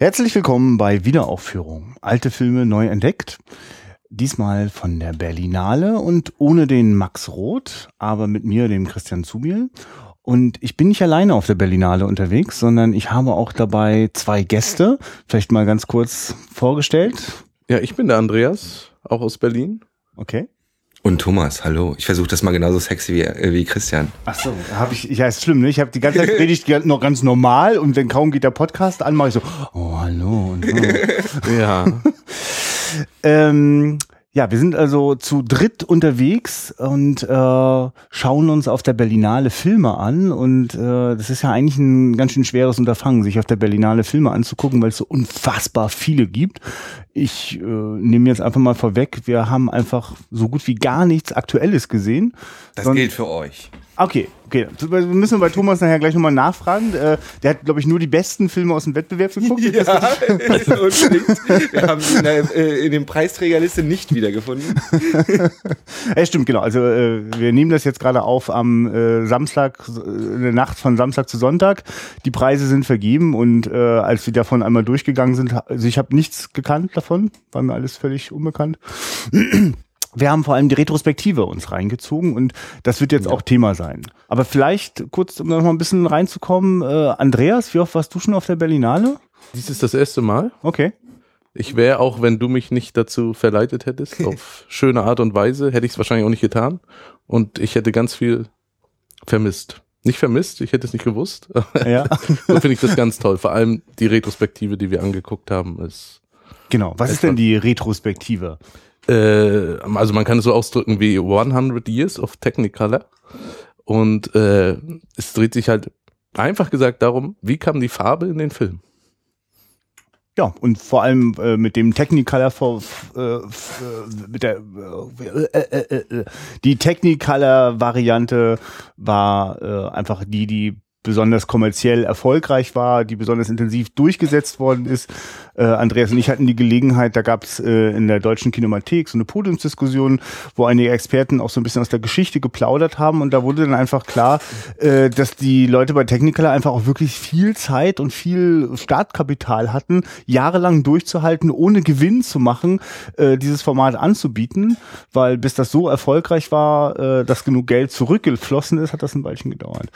Herzlich willkommen bei Wiederaufführung. Alte Filme neu entdeckt. Diesmal von der Berlinale und ohne den Max Roth, aber mit mir, dem Christian Zubiel. Und ich bin nicht alleine auf der Berlinale unterwegs, sondern ich habe auch dabei zwei Gäste. Vielleicht mal ganz kurz vorgestellt. Ja, ich bin der Andreas, auch aus Berlin. Okay. Und Thomas, hallo. Ich versuche das mal genauso sexy wie, äh, wie Christian. Ach so, habe ich, ja, ist schlimm, ne? Ich habe die ganze Zeit ich noch ganz normal und wenn kaum geht der Podcast an, mache ich so, oh, hallo. Und, oh. Ja. ähm, ja, wir sind also zu dritt unterwegs und äh, schauen uns auf der Berlinale Filme an. Und äh, das ist ja eigentlich ein ganz schön schweres Unterfangen, sich auf der Berlinale Filme anzugucken, weil es so unfassbar viele gibt. Ich äh, nehme jetzt einfach mal vorweg, wir haben einfach so gut wie gar nichts Aktuelles gesehen. Das gilt für euch. Okay, okay. Wir müssen bei Thomas nachher gleich nochmal nachfragen. Äh, der hat, glaube ich, nur die besten Filme aus dem Wettbewerb geguckt. Ja, unbedingt. Wir haben ihn in, der, äh, in den Preisträgerliste nicht wiedergefunden. ja, stimmt, genau. Also äh, wir nehmen das jetzt gerade auf am äh, Samstag, in der Nacht von Samstag zu Sonntag. Die Preise sind vergeben und äh, als wir davon einmal durchgegangen sind, also ich habe nichts gekannt davon, war mir alles völlig unbekannt wir haben vor allem die Retrospektive uns reingezogen und das wird jetzt ja. auch Thema sein. Aber vielleicht kurz, um noch mal ein bisschen reinzukommen, äh, Andreas, wie oft warst du schon auf der Berlinale? Dies ist das erste Mal. Okay. Ich wäre auch, wenn du mich nicht dazu verleitet hättest, auf schöne Art und Weise, hätte ich es wahrscheinlich auch nicht getan. Und ich hätte ganz viel vermisst. Nicht vermisst, ich hätte es nicht gewusst. Ja. so finde ich das ganz toll. Vor allem die Retrospektive, die wir angeguckt haben, ist. Genau. Was ist denn die Retrospektive? äh, also man kann es so ausdrücken wie 100 Years of Technicolor. Und äh, es dreht sich halt einfach gesagt darum, wie kam die Farbe in den Film? Ja, und vor allem äh, mit dem Technicolor vor, äh, mit der äh, äh, äh, die Technicolor Variante war äh, einfach die, die besonders kommerziell erfolgreich war, die besonders intensiv durchgesetzt worden ist. Äh, Andreas und ich hatten die Gelegenheit, da gab es äh, in der deutschen Kinemathek so eine Podiumsdiskussion, wo einige Experten auch so ein bisschen aus der Geschichte geplaudert haben und da wurde dann einfach klar, äh, dass die Leute bei Technicolor einfach auch wirklich viel Zeit und viel Startkapital hatten, jahrelang durchzuhalten, ohne Gewinn zu machen, äh, dieses Format anzubieten, weil bis das so erfolgreich war, äh, dass genug Geld zurückgeflossen ist, hat das ein Weilchen gedauert.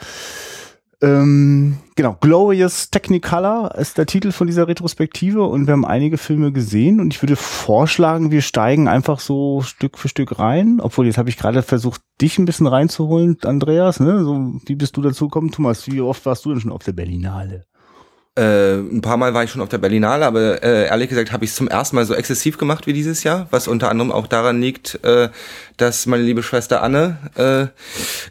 Ähm, genau, Glorious Technicolor ist der Titel von dieser Retrospektive und wir haben einige Filme gesehen und ich würde vorschlagen, wir steigen einfach so Stück für Stück rein. Obwohl, jetzt habe ich gerade versucht, dich ein bisschen reinzuholen, Andreas. Ne? So, wie bist du dazu gekommen, Thomas? Wie oft warst du denn schon auf der Berlinale? Äh, ein paar Mal war ich schon auf der Berlinale, aber äh, ehrlich gesagt habe ich es zum ersten Mal so exzessiv gemacht wie dieses Jahr, was unter anderem auch daran liegt, äh, dass meine liebe Schwester Anne äh,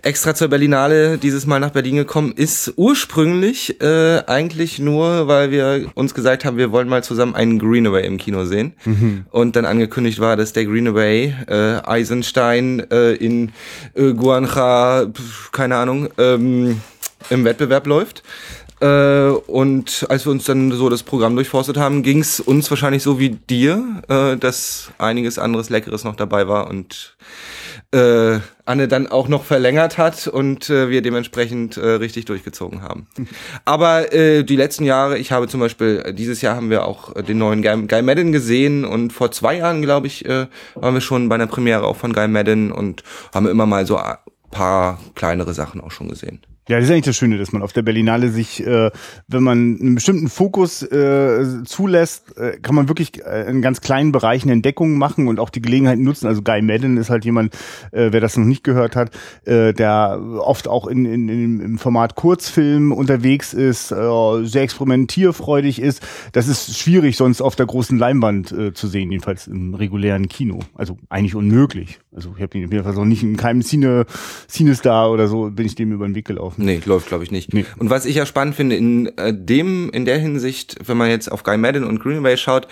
extra zur Berlinale dieses Mal nach Berlin gekommen ist. Ursprünglich äh, eigentlich nur, weil wir uns gesagt haben, wir wollen mal zusammen einen Greenaway im Kino sehen. Mhm. Und dann angekündigt war, dass der Greenaway äh, Eisenstein äh, in äh, Guancha, keine Ahnung, ähm, im Wettbewerb läuft. Äh, und als wir uns dann so das Programm durchforstet haben, ging es uns wahrscheinlich so wie dir, äh, dass einiges anderes Leckeres noch dabei war und äh, Anne dann auch noch verlängert hat und äh, wir dementsprechend äh, richtig durchgezogen haben. Aber äh, die letzten Jahre, ich habe zum Beispiel, äh, dieses Jahr haben wir auch äh, den neuen Guy, Guy Madden gesehen und vor zwei Jahren, glaube ich, äh, waren wir schon bei einer Premiere auch von Guy Madden und haben immer mal so ein paar kleinere Sachen auch schon gesehen. Ja, das ist eigentlich das Schöne, dass man auf der Berlinale sich, äh, wenn man einen bestimmten Fokus äh, zulässt, äh, kann man wirklich äh, in ganz kleinen Bereichen Entdeckungen machen und auch die Gelegenheit nutzen. Also Guy Madden ist halt jemand, äh, wer das noch nicht gehört hat, äh, der oft auch in, in, in, im Format Kurzfilm unterwegs ist, äh, sehr experimentierfreudig ist. Das ist schwierig sonst auf der großen Leinwand äh, zu sehen, jedenfalls im regulären Kino. Also eigentlich unmöglich. Also ich habe ihn jedenfalls noch nicht in keinem Cine, Cine-Star oder so bin ich dem über den Weg gelaufen. Nee, läuft glaube ich nicht. Nee. Und was ich ja spannend finde, in äh, dem, in der Hinsicht, wenn man jetzt auf Guy Madden und Greenway schaut,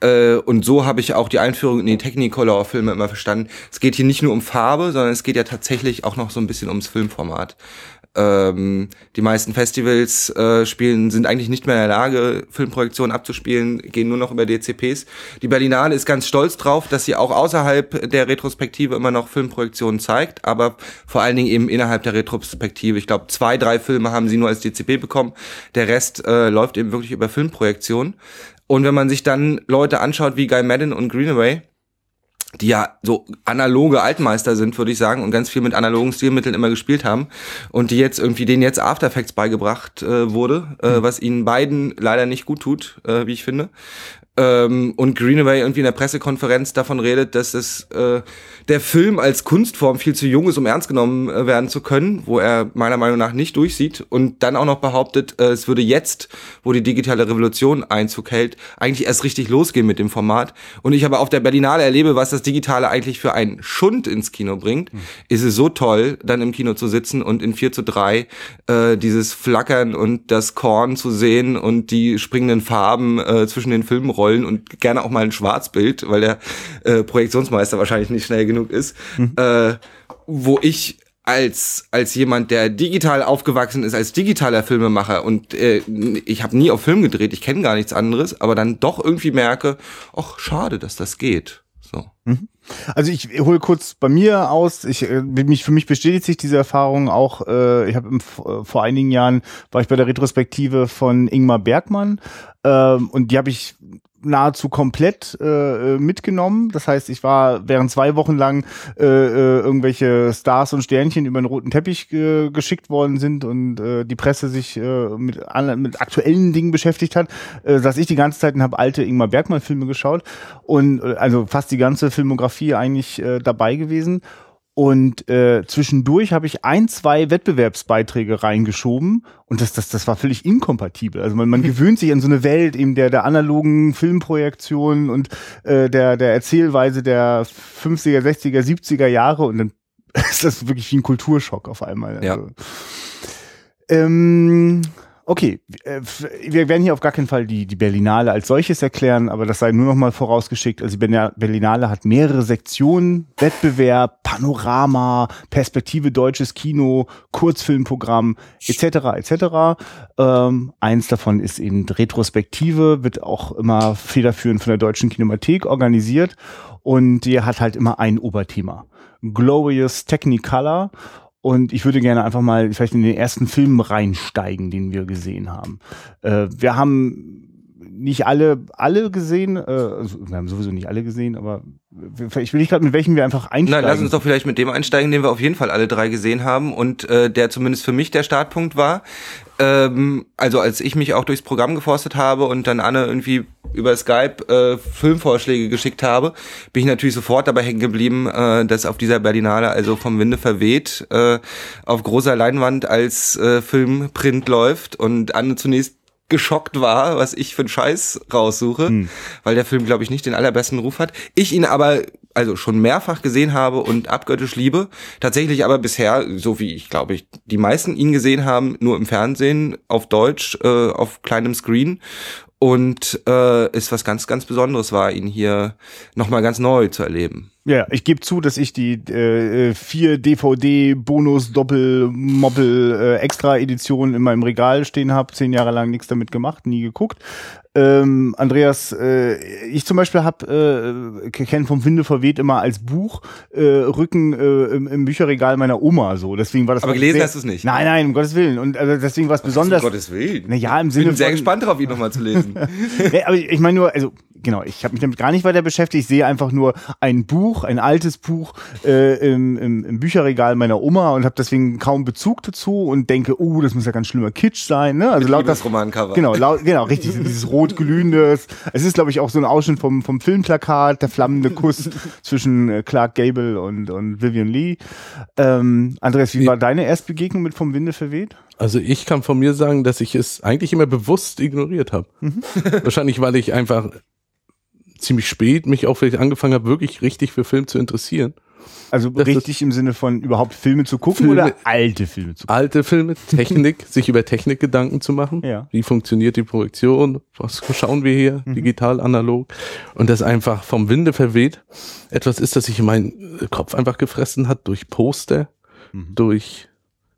äh, und so habe ich auch die Einführung in die Technicolor-Filme immer verstanden. Es geht hier nicht nur um Farbe, sondern es geht ja tatsächlich auch noch so ein bisschen ums Filmformat. Ähm, die meisten Festivals äh, spielen, sind eigentlich nicht mehr in der Lage, Filmprojektionen abzuspielen, gehen nur noch über DCPs. Die Berlinale ist ganz stolz drauf, dass sie auch außerhalb der Retrospektive immer noch Filmprojektionen zeigt, aber vor allen Dingen eben innerhalb der Retrospektive. Ich glaube, zwei, drei Filme haben sie nur als DCP bekommen. Der Rest äh, läuft eben wirklich über Filmprojektionen. Und wenn man sich dann Leute anschaut wie Guy Madden und Greenaway, die ja so analoge Altmeister sind, würde ich sagen, und ganz viel mit analogen Stilmitteln immer gespielt haben und die jetzt irgendwie denen jetzt After Effects beigebracht äh, wurde, äh, mhm. was ihnen beiden leider nicht gut tut, äh, wie ich finde ähm, und Greenaway irgendwie in der Pressekonferenz davon redet, dass es äh, der Film als Kunstform viel zu jung ist, um ernst genommen äh, werden zu können, wo er meiner Meinung nach nicht durchsieht und dann auch noch behauptet, äh, es würde jetzt, wo die digitale Revolution Einzug hält, eigentlich erst richtig losgehen mit dem Format. Und ich aber auf der Berlinale erlebe, was das Digitale eigentlich für einen Schund ins Kino bringt, mhm. ist es so toll, dann im Kino zu sitzen und in 4 zu 3 äh, dieses Flackern und das Korn zu sehen und die springenden Farben äh, zwischen den Filmrollen wollen und gerne auch mal ein Schwarzbild, weil der äh, Projektionsmeister wahrscheinlich nicht schnell genug ist, mhm. äh, wo ich als als jemand, der digital aufgewachsen ist, als digitaler Filmemacher und äh, ich habe nie auf Film gedreht, ich kenne gar nichts anderes, aber dann doch irgendwie merke, ach schade, dass das geht. So. Mhm. Also ich hole kurz bei mir aus. Ich äh, mich für mich bestätigt sich diese Erfahrung auch. Äh, ich habe äh, vor einigen Jahren war ich bei der Retrospektive von Ingmar Bergmann ähm, und die habe ich nahezu komplett äh, äh, mitgenommen. Das heißt, ich war während zwei Wochen lang äh, äh, irgendwelche Stars und Sternchen über den roten Teppich äh, geschickt worden sind und äh, die Presse sich äh, mit, mit aktuellen Dingen beschäftigt hat, äh, saß ich die ganze Zeit und habe alte Ingmar Bergmann Filme geschaut und äh, also fast die ganze Filmografie eigentlich äh, dabei gewesen. Und äh, zwischendurch habe ich ein, zwei Wettbewerbsbeiträge reingeschoben und das, das, das war völlig inkompatibel. Also man, man gewöhnt sich an so eine Welt eben der, der analogen Filmprojektion und äh, der, der Erzählweise der 50er, 60er, 70er Jahre und dann ist das wirklich wie ein Kulturschock auf einmal. Ja. Also, ähm, Okay, äh, wir werden hier auf gar keinen Fall die, die Berlinale als solches erklären, aber das sei nur noch mal vorausgeschickt. Also die Berlinale hat mehrere Sektionen, Wettbewerb, Panorama, Perspektive deutsches Kino, Kurzfilmprogramm etc. etc. Ähm, eins davon ist in Retrospektive, wird auch immer federführend von der Deutschen Kinemathek organisiert und die hat halt immer ein Oberthema. Glorious Technicolor und ich würde gerne einfach mal vielleicht in den ersten Film reinsteigen, den wir gesehen haben. Äh, wir haben nicht alle alle gesehen, äh, also wir haben sowieso nicht alle gesehen, aber ich will nicht gerade mit welchem wir einfach einsteigen. Na, lass uns doch vielleicht mit dem einsteigen, den wir auf jeden Fall alle drei gesehen haben und äh, der zumindest für mich der Startpunkt war. Ähm, also als ich mich auch durchs Programm geforstet habe und dann Anne irgendwie über Skype äh, Filmvorschläge geschickt habe, bin ich natürlich sofort dabei hängen geblieben, äh, dass auf dieser Berlinale also vom Winde verweht äh, auf großer Leinwand als äh, Filmprint läuft und Anne zunächst geschockt war, was ich für einen Scheiß raussuche, hm. weil der Film, glaube ich, nicht den allerbesten Ruf hat. Ich ihn aber also schon mehrfach gesehen habe und abgöttisch liebe. Tatsächlich aber bisher, so wie ich glaube ich, die meisten ihn gesehen haben, nur im Fernsehen, auf Deutsch, äh, auf kleinem Screen. Und äh, ist was ganz, ganz Besonderes war, ihn hier nochmal ganz neu zu erleben. Ja, ich gebe zu, dass ich die äh, vier DVD Bonus Doppel Moppel äh, Extra Editionen in meinem Regal stehen habe. Zehn Jahre lang nichts damit gemacht, nie geguckt. Ähm, Andreas, äh, ich zum Beispiel habe äh, kenne vom Winde verweht immer als Buch äh, Rücken äh, im, im, Bücherregal meiner Oma so. Deswegen war das. Aber gelesen hast du es nicht. Nein, nein, um Gottes willen. Und also deswegen war es besonders. Um Gottes Willen. Na ja, im Sinne. Ich bin sehr gespannt darauf, ihn nochmal zu lesen. ja, aber ich meine nur, also genau, ich habe mich damit gar nicht weiter beschäftigt. Ich sehe einfach nur ein Buch, ein altes Buch äh, im, im, im Bücherregal meiner Oma und habe deswegen kaum Bezug dazu und denke, oh, das muss ja ganz schlimmer Kitsch sein. Ne? Also laut das Romancover. Genau, laut, genau, richtig, dieses rot-glühendes. Es ist, glaube ich, auch so ein Ausschnitt vom, vom Filmplakat, der flammende Kuss zwischen äh, Clark Gable und, und Vivian Lee. Ähm, Andreas, wie war deine Erstbegegnung mit Vom Winde verweht? Also ich kann von mir sagen, dass ich es eigentlich immer bewusst ignoriert habe. Mhm. Wahrscheinlich, weil ich einfach ziemlich spät mich auch vielleicht angefangen habe, wirklich richtig für Film zu interessieren. Also das richtig im Sinne von überhaupt Filme zu gucken Filme, oder alte Filme zu gucken? Alte Filme, Technik, sich über Technik Gedanken zu machen. Ja. Wie funktioniert die Projektion? Was schauen wir hier? Mhm. Digital, analog. Und das einfach vom Winde verweht. Etwas ist, das sich in meinen Kopf einfach gefressen hat durch Poster, mhm. durch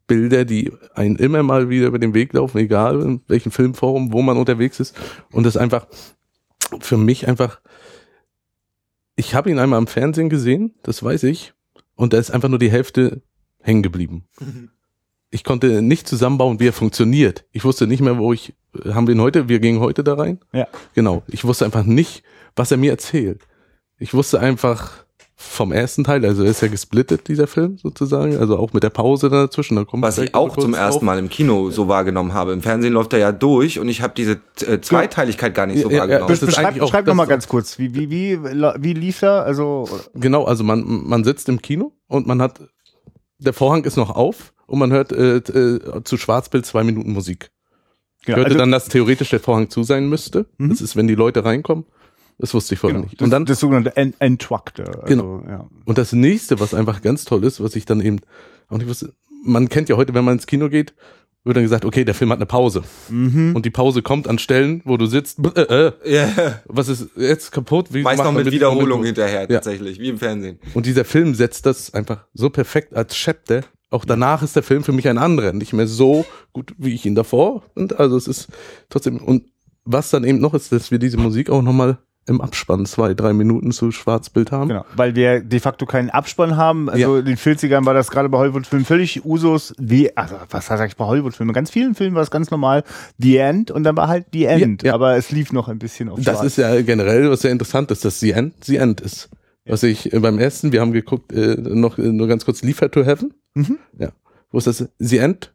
Bilder, die einen immer mal wieder über den Weg laufen, egal in welchem Filmforum, wo man unterwegs ist. Und das einfach für mich einfach, ich habe ihn einmal am Fernsehen gesehen, das weiß ich, und da ist einfach nur die Hälfte hängen geblieben. Ich konnte nicht zusammenbauen, wie er funktioniert. Ich wusste nicht mehr, wo ich, haben wir ihn heute, wir gingen heute da rein? Ja. Genau. Ich wusste einfach nicht, was er mir erzählt. Ich wusste einfach vom ersten Teil, also er ist ja gesplittet, dieser Film sozusagen, also auch mit der Pause dazwischen. Da kommt Was ich auch zum ersten drauf. Mal im Kino so wahrgenommen habe. Im Fernsehen läuft er ja durch und ich habe diese äh, Zweiteiligkeit gar nicht so Ja, ja, wahrgenommen. das ist Beschreib, auch beschreib noch mal das- ganz kurz, wie, wie, wie, wie lief er? Also, Genau, also man, man sitzt im Kino und man hat, der Vorhang ist noch auf und man hört äh, äh, zu Schwarzbild zwei Minuten Musik. genau, Hörte also, dann, dass theoretisch der Vorhang zu sein müsste. Mhm. Das ist, wenn die Leute reinkommen. Das wusste ich vorher genau, nicht. das, Und dann, das sogenannte En- Entruckte. Also, Genau. Ja. und das nächste, was einfach ganz toll ist, was ich dann eben auch nicht wusste, man kennt ja heute, wenn man ins Kino geht, wird dann gesagt, okay, der Film hat eine Pause. Mhm. Und die Pause kommt an Stellen, wo du sitzt, äh, äh, Ja, was ist jetzt kaputt? Wie macht noch mit Moment Wiederholung hinterher Ja. tatsächlich, wie im Fernsehen. Und dieser Film setzt das einfach so perfekt als Chapter. Auch danach ist der Film für mich ein anderer, nicht mehr so gut, wie ich ihn davor. Und also es ist trotzdem, und was dann eben noch ist, dass wir diese Musik auch nochmal im Abspann zwei, drei Minuten zu Schwarzbild haben. Genau, weil wir de facto keinen Abspann haben. Also in den 40ern war das gerade bei Hollywood-Filmen völlig Usus. Wie, also was sag ich bei Hollywood-Filmen? Ganz vielen Filmen war es ganz normal The End und dann war halt The End. ja. Aber es lief noch ein bisschen auf Das Schwarz. ist ja generell was sehr interessant ist, dass The End The End ist. Was ich äh, beim ersten, wir haben geguckt, äh, noch äh, nur ganz kurz Liefer to Heaven. Mhm. Ja. Wo ist das? The End?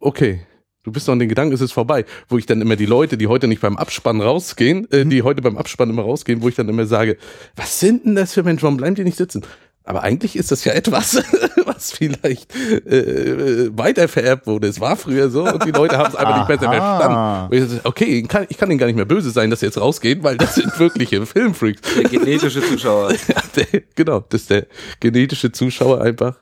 Okay. Du bist noch in den Gedanken, es ist vorbei. Wo ich dann immer die Leute, die heute nicht beim Abspann rausgehen, äh, die heute beim Abspann immer rausgehen, wo ich dann immer sage, was sind denn das für Menschen? Warum bleiben die nicht sitzen? Aber eigentlich ist das ja etwas, was vielleicht äh, äh, weiter vererbt wurde. Es war früher so und die Leute haben es einfach nicht besser verstanden. Und ich okay, ich kann, ich kann ihnen gar nicht mehr böse sein, dass sie jetzt rausgehen, weil das sind wirkliche Filmfreaks. Der genetische Zuschauer. Ja, der, genau, dass der genetische Zuschauer einfach,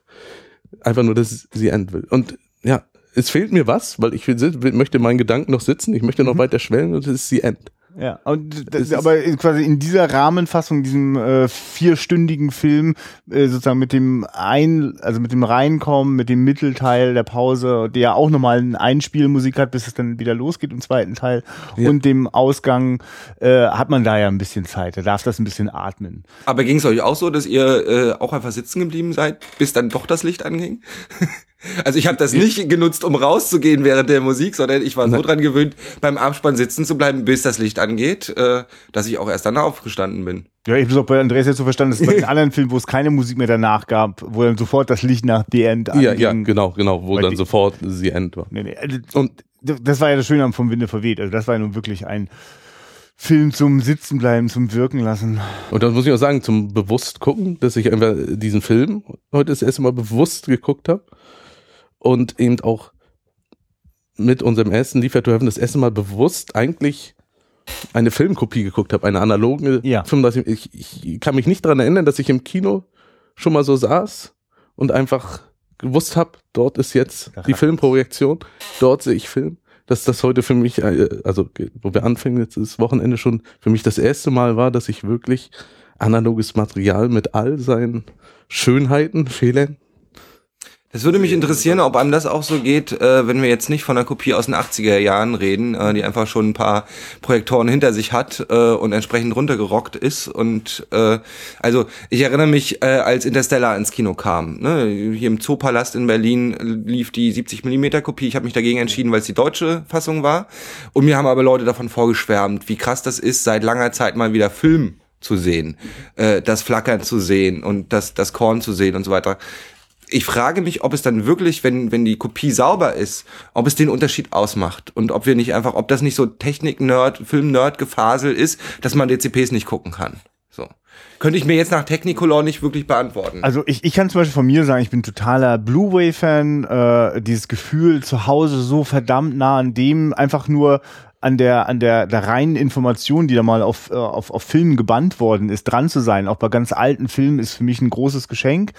einfach nur, dass sie end will. Und ja, es fehlt mir was, weil ich möchte meinen Gedanken noch sitzen, ich möchte noch weiter schwellen und das ist die End. Ja, und das, Es ist- aber in- quasi in dieser Rahmenfassung, diesem äh, vierstündigen Film, äh, sozusagen mit dem ein, also mit dem Reinkommen, mit dem Mittelteil der Pause, der ja auch nochmal eine Einspielmusik hat, bis es dann wieder losgeht im zweiten Teil, Ja. und dem Ausgang äh, hat man da ja ein bisschen Zeit. Da darf das ein bisschen atmen. Aber ging es euch auch so, dass ihr äh, auch einfach sitzen geblieben seid, bis dann doch das Licht anging? Also ich habe das nicht genutzt, um rauszugehen während der Musik, sondern ich war so dran gewöhnt, beim Abspann sitzen zu bleiben, bis das Licht angeht, äh, dass ich auch erst dann aufgestanden bin. Ja, ich habe es auch bei Andreas jetzt so verstanden, dass bei den anderen Filmen, wo es keine Musik mehr danach gab, wo dann sofort das Licht nach The End Ja, anging. ja, genau, genau, wo Weil dann sofort die End war. Nee, nee, also Und das war ja das Schöne am vom Winde verweht. Also das war ja nun wirklich ein Film zum Sitzenbleiben, zum Wirken lassen. Und dann muss ich auch sagen, zum bewusst gucken, dass ich einfach diesen Film heute das erste Mal bewusst geguckt habe und eben auch mit unserem ersten Liefer to Heaven das erste Mal bewusst eigentlich eine Filmkopie geguckt habe, eine analoge Ja. 35. Ich, ich kann mich nicht daran erinnern, dass ich im Kino schon mal so saß und einfach gewusst habe, dort ist jetzt die. Filmprojektion, dort sehe ich Film. Dass das heute für mich, äh, also wo wir anfangen, jetzt ist Wochenende schon, für mich das erste Mal war, dass ich wirklich analoges Material mit all seinen Schönheiten, Fehlern. Das würde mich interessieren, ob einem das auch so geht, äh, wenn wir jetzt nicht von einer Kopie aus den 80er Jahren reden, äh, die einfach schon ein paar Projektoren hinter sich hat äh, und entsprechend runtergerockt ist. Und äh, also ich erinnere mich, äh, als Interstellar ins Kino kam, ne, hier im Zoopalast in Berlin lief die 70 mm Kopie. Ich habe mich dagegen entschieden, weil es die deutsche Fassung war. Und mir haben aber Leute davon vorgeschwärmt, wie krass das ist, seit langer Zeit mal wieder Film zu sehen, äh, das Flackern zu sehen und das, das Korn zu sehen und so weiter ich frage mich, ob es dann wirklich, wenn, wenn die Kopie sauber ist, ob es den Unterschied ausmacht und ob wir nicht einfach, ob das nicht so Technik-Nerd, Film-Nerd-Gefasel ist, dass man DCPs nicht gucken kann. So. Könnte ich mir jetzt nach Technicolor nicht wirklich beantworten. Also ich, ich kann zum Beispiel von mir sagen, ich bin totaler Blu-ray-Fan. Äh, dieses Gefühl zu Hause so verdammt nah an dem, einfach nur an der, an der, der reinen Information, die da mal auf, äh, auf, auf Filmen gebannt worden ist, dran zu sein, auch bei ganz alten Filmen, ist für mich ein großes Geschenk.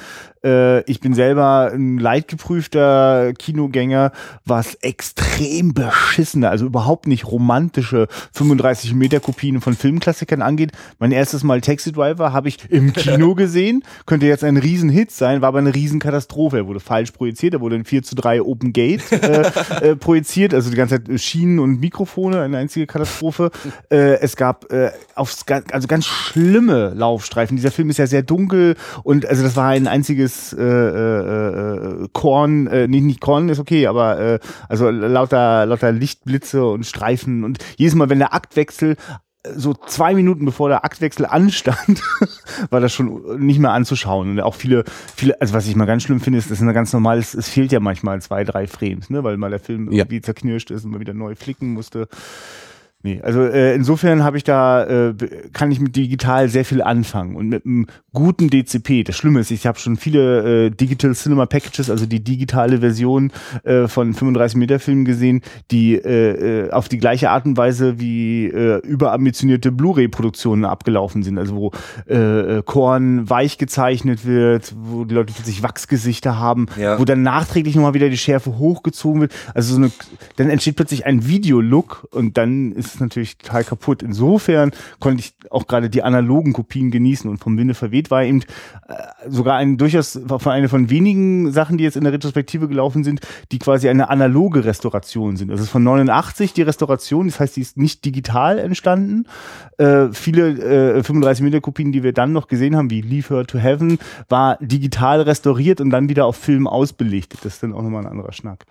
Äh, ich bin selber ein leidgeprüfter Kinogänger, was extrem beschissene, also überhaupt nicht romantische 35 Meter Kopien von Filmklassikern angeht. Mein erstes Mal Taxi Driver habe ich im Kino gesehen, könnte jetzt ein Riesenhit sein, war aber eine Riesenkatastrophe. Er wurde falsch projiziert, er wurde in 4 zu 3 Open Gate äh, äh, projiziert, also die ganze Zeit Schienen und Mikrofone, eine einzige Katastrophe. äh, es gab äh, aufs, also ganz schlimme Laufstreifen. Dieser Film ist ja sehr dunkel und also das war ein einziges äh, äh, äh, Korn, äh, nicht, nicht Korn ist okay, aber äh, also lauter, lauter Lichtblitze und Streifen und jedes Mal, wenn der Aktwechsel so zwei Minuten bevor der Aktwechsel anstand, war das schon nicht mehr anzuschauen. Und auch viele, viele, also was ich mal ganz schlimm finde, ist, das ist eine ganz normal, es, fehlt ja manchmal zwei, drei Frames, ne, weil mal der Film Ja. irgendwie zerknirscht ist und man wieder neu flicken musste. Nee, also äh, insofern habe ich da, äh, kann ich mit digital sehr viel anfangen und mit einem guten DCP. Das Schlimme ist, ich habe schon viele äh, Digital Cinema Packages, also die digitale Version äh, von 35 Meter Filmen gesehen, die äh, äh, auf die gleiche Art und Weise wie äh, überambitionierte Blu-ray-Produktionen abgelaufen sind, also wo äh, äh, Korn weich gezeichnet wird, wo die Leute plötzlich Wachsgesichter haben, Ja. wo dann nachträglich nochmal wieder die Schärfe hochgezogen wird. Also so eine, dann entsteht plötzlich ein Videolook und dann ist es natürlich total kaputt. Insofern konnte ich auch gerade die analogen Kopien genießen und vom Winde verweht war eben äh, sogar ein durchaus von eine von wenigen Sachen, die jetzt in der Retrospektive gelaufen sind, die quasi eine analoge Restauration sind. Das ist von 89 die Restauration, das heißt, die ist nicht digital entstanden. Äh, viele äh, 35 Meter Kopien, die wir dann noch gesehen haben, wie Leave Her to Heaven, war digital restauriert und dann wieder auf Film ausbelichtet. Das ist dann auch nochmal ein anderer Schnack.